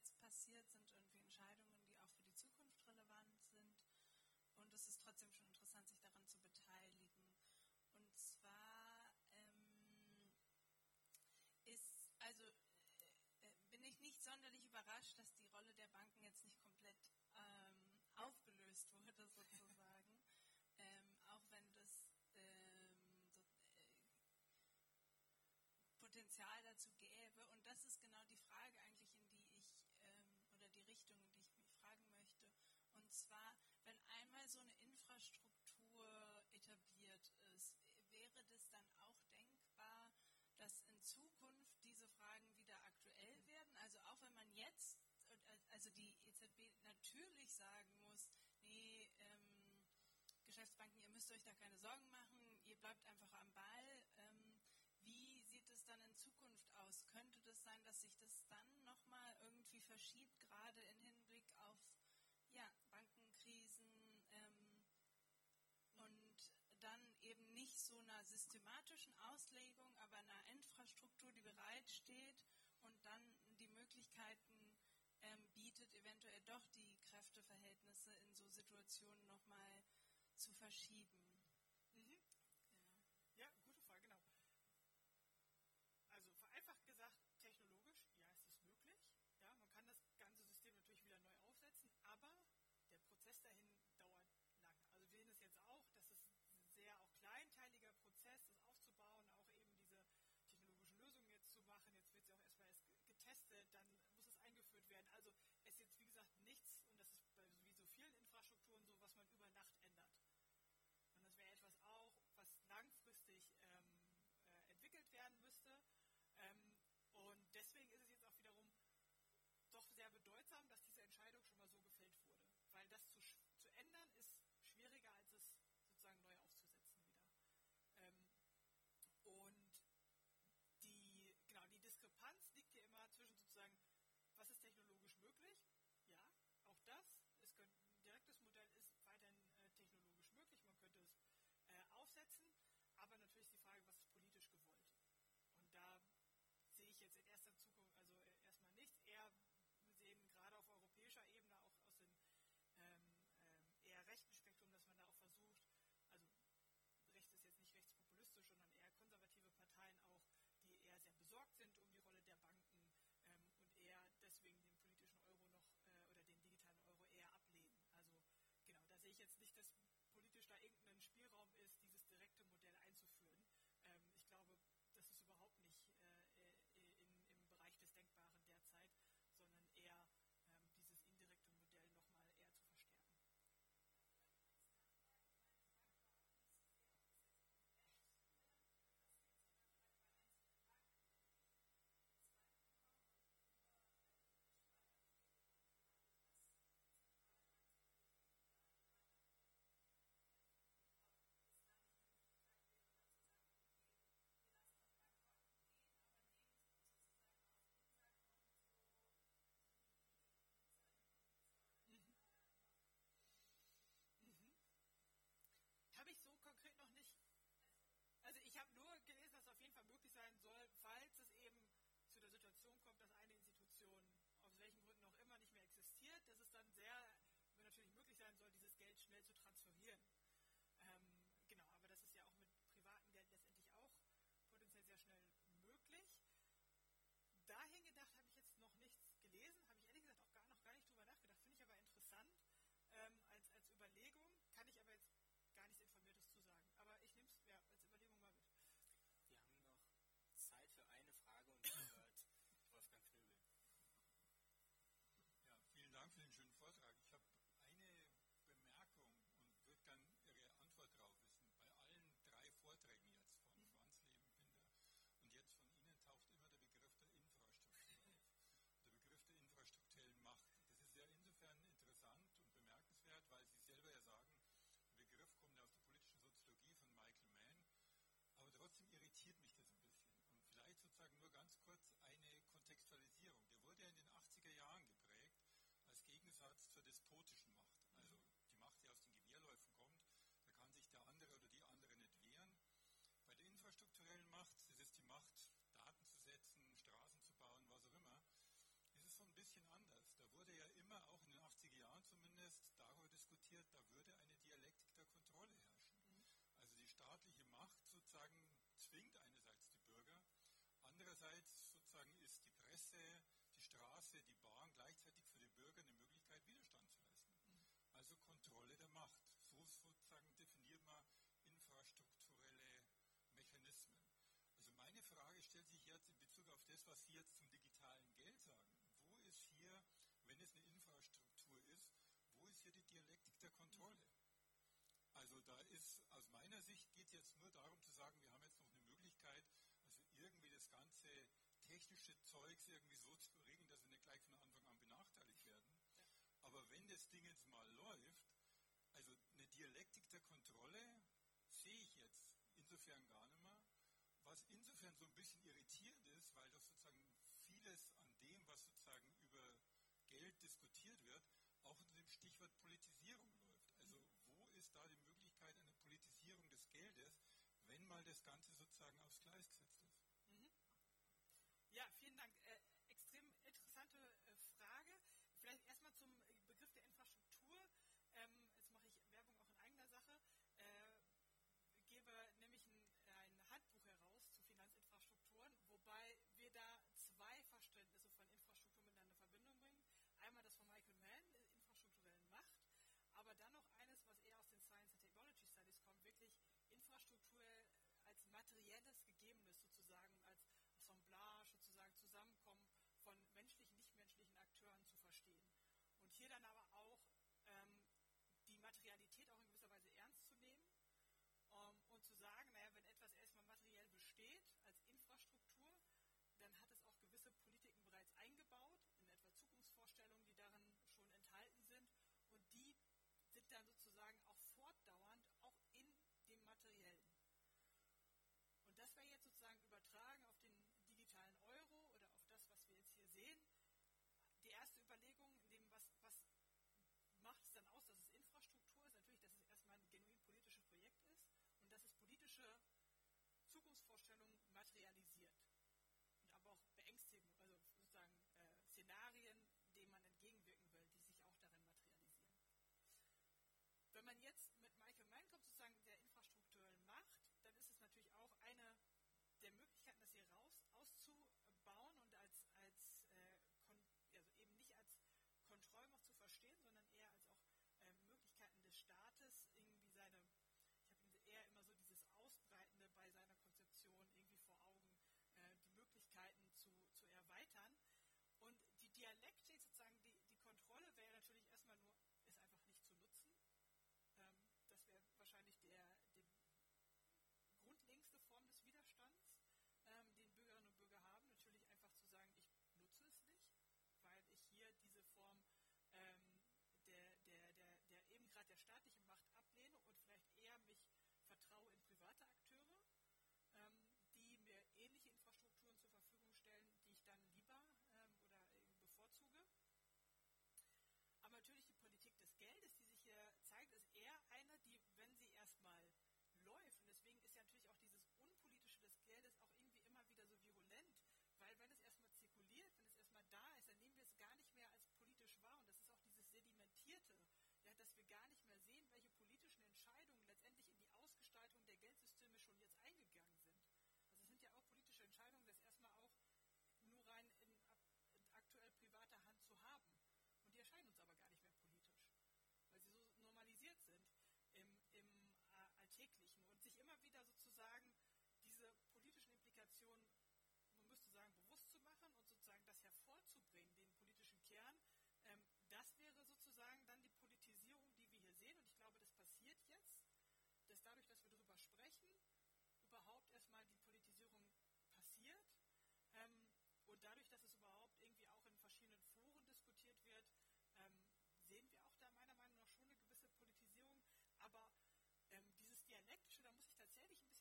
jetzt passiert, sind irgendwie Entscheidungen, die auch für die Zukunft relevant sind. Und es ist trotzdem schon interessant, sich daran zu beteiligen. Und zwar ähm, ist, also äh, äh bin ich nicht sonderlich überrascht, dass die Rolle der Banken jetzt nicht komplett ähm, aufgelöst wurde, sozusagen. [laughs] ähm, auch wenn das ähm, so, äh, Potenzial dazu gäbe. Und das ist genau die Frage eigentlich, zwar, wenn einmal so eine Infrastruktur etabliert ist, wäre das dann auch denkbar, dass in Zukunft diese Fragen wieder aktuell werden? Also auch wenn man jetzt, also die EZB natürlich sagen muss, nee, ähm, Geschäftsbanken, ihr müsst euch da keine Sorgen machen, ihr bleibt einfach am Ball. Ähm, wie sieht es dann in Zukunft aus? Könnte das sein, dass sich das dann nochmal irgendwie verschiebt, gerade im Hinblick auf ja, systematischen Auslegung, aber einer Infrastruktur, die bereitsteht und dann die Möglichkeiten ähm, bietet, eventuell doch die Kräfteverhältnisse in so Situationen nochmal zu verschieben. sehr bedeutsam, dass diese Entscheidung schon mal so gefällt wurde. Weil das zu, zu ändern ist schwieriger, als es sozusagen neu aufzusetzen wieder. Ähm, und die, genau, die Diskrepanz liegt hier immer zwischen sozusagen, was ist technologisch möglich? Ja, auch das. Es könnte, ein direktes Modell ist weiterhin äh, technologisch möglich. Man könnte es äh, aufsetzen. Aber natürlich die Frage, bisschen anders. Da wurde ja immer, auch in den 80er Jahren zumindest, darüber diskutiert, da würde eine Dialektik der Kontrolle herrschen. Mhm. Also die staatliche Macht sozusagen zwingt einerseits die Bürger, andererseits sozusagen ist die Presse, die Straße, die Bahn gleichzeitig für die Bürger eine Möglichkeit, Widerstand zu leisten. Mhm. Also Kontrolle der Macht. So sozusagen definiert man infrastrukturelle Mechanismen. Also meine Frage stellt sich jetzt in Bezug auf das, was Sie jetzt zum Digitalen der Kontrolle. Also da ist aus meiner Sicht geht jetzt nur darum zu sagen, wir haben jetzt noch eine Möglichkeit, also irgendwie das ganze technische Zeugs irgendwie so zu regeln, dass wir nicht gleich von Anfang an benachteiligt werden. Aber wenn das Ding jetzt mal läuft, also eine Dialektik der Kontrolle sehe ich jetzt insofern gar nicht mehr. Was insofern so ein bisschen irritierend ist, weil doch sozusagen vieles an dem, was sozusagen über Geld diskutiert wird, auch unter dem Stichwort Politisierung läuft. Also wo ist da die Möglichkeit einer Politisierung des Geldes, wenn mal das Ganze sozusagen aufs Gleis gesetzt ist? Mhm. Ja, Materielles Gegebenes sozusagen als Assemblage sozusagen Zusammenkommen von menschlichen, nichtmenschlichen Akteuren zu verstehen. Und hier dann aber auch ähm, die Materialität auch in gewisser Weise ernst zu nehmen ähm, und zu sagen, naja, wenn etwas erstmal materiell besteht als Infrastruktur, dann hat es auch gewisse Politiken bereits eingebaut, in etwa Zukunftsvorstellungen, die darin schon enthalten sind und die sind dann sozusagen materialisiert. Zuge? Bereichen überhaupt erstmal die Politisierung passiert. Ähm, und dadurch, dass es überhaupt irgendwie auch in verschiedenen Foren diskutiert wird, ähm, sehen wir auch da meiner Meinung nach schon eine gewisse Politisierung. Aber ähm, dieses Dialektische, da muss ich tatsächlich ein bisschen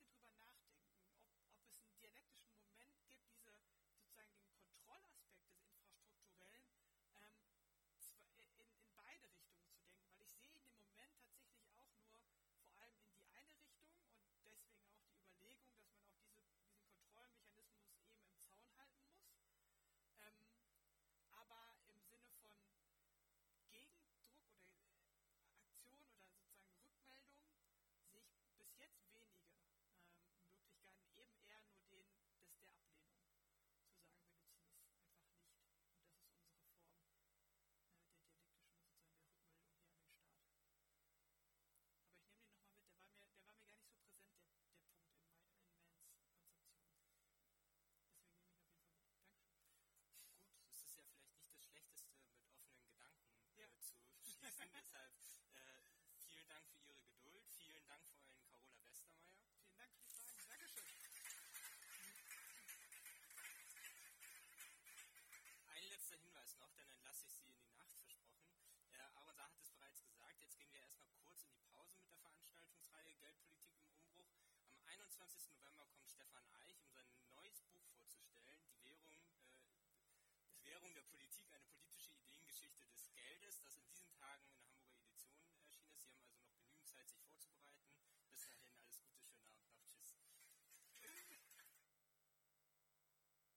müssen. Deshalb äh, vielen Dank für Ihre Geduld. Vielen Dank vor allem Carola Westermeier. Vielen Dank für die Fragen. Dankeschön. Ein letzter Hinweis noch, dann entlasse ich Sie in die Nacht, versprochen. Äh, Aaron Saar hat es bereits gesagt, jetzt gehen wir erstmal kurz in die Pause mit der Veranstaltungsreihe Geldpolitik im Umbruch. Am 21. November kommt Stefan Eich, um sein neues Buch vorzustellen, die Währung, äh, die Währung der Politik, eine politische Ideengeschichte des Geldes, das in diesen Tagen in der Hamburger Edition erschienen ist. Sie haben also noch genügend Zeit, sich vorzubereiten. Bis dahin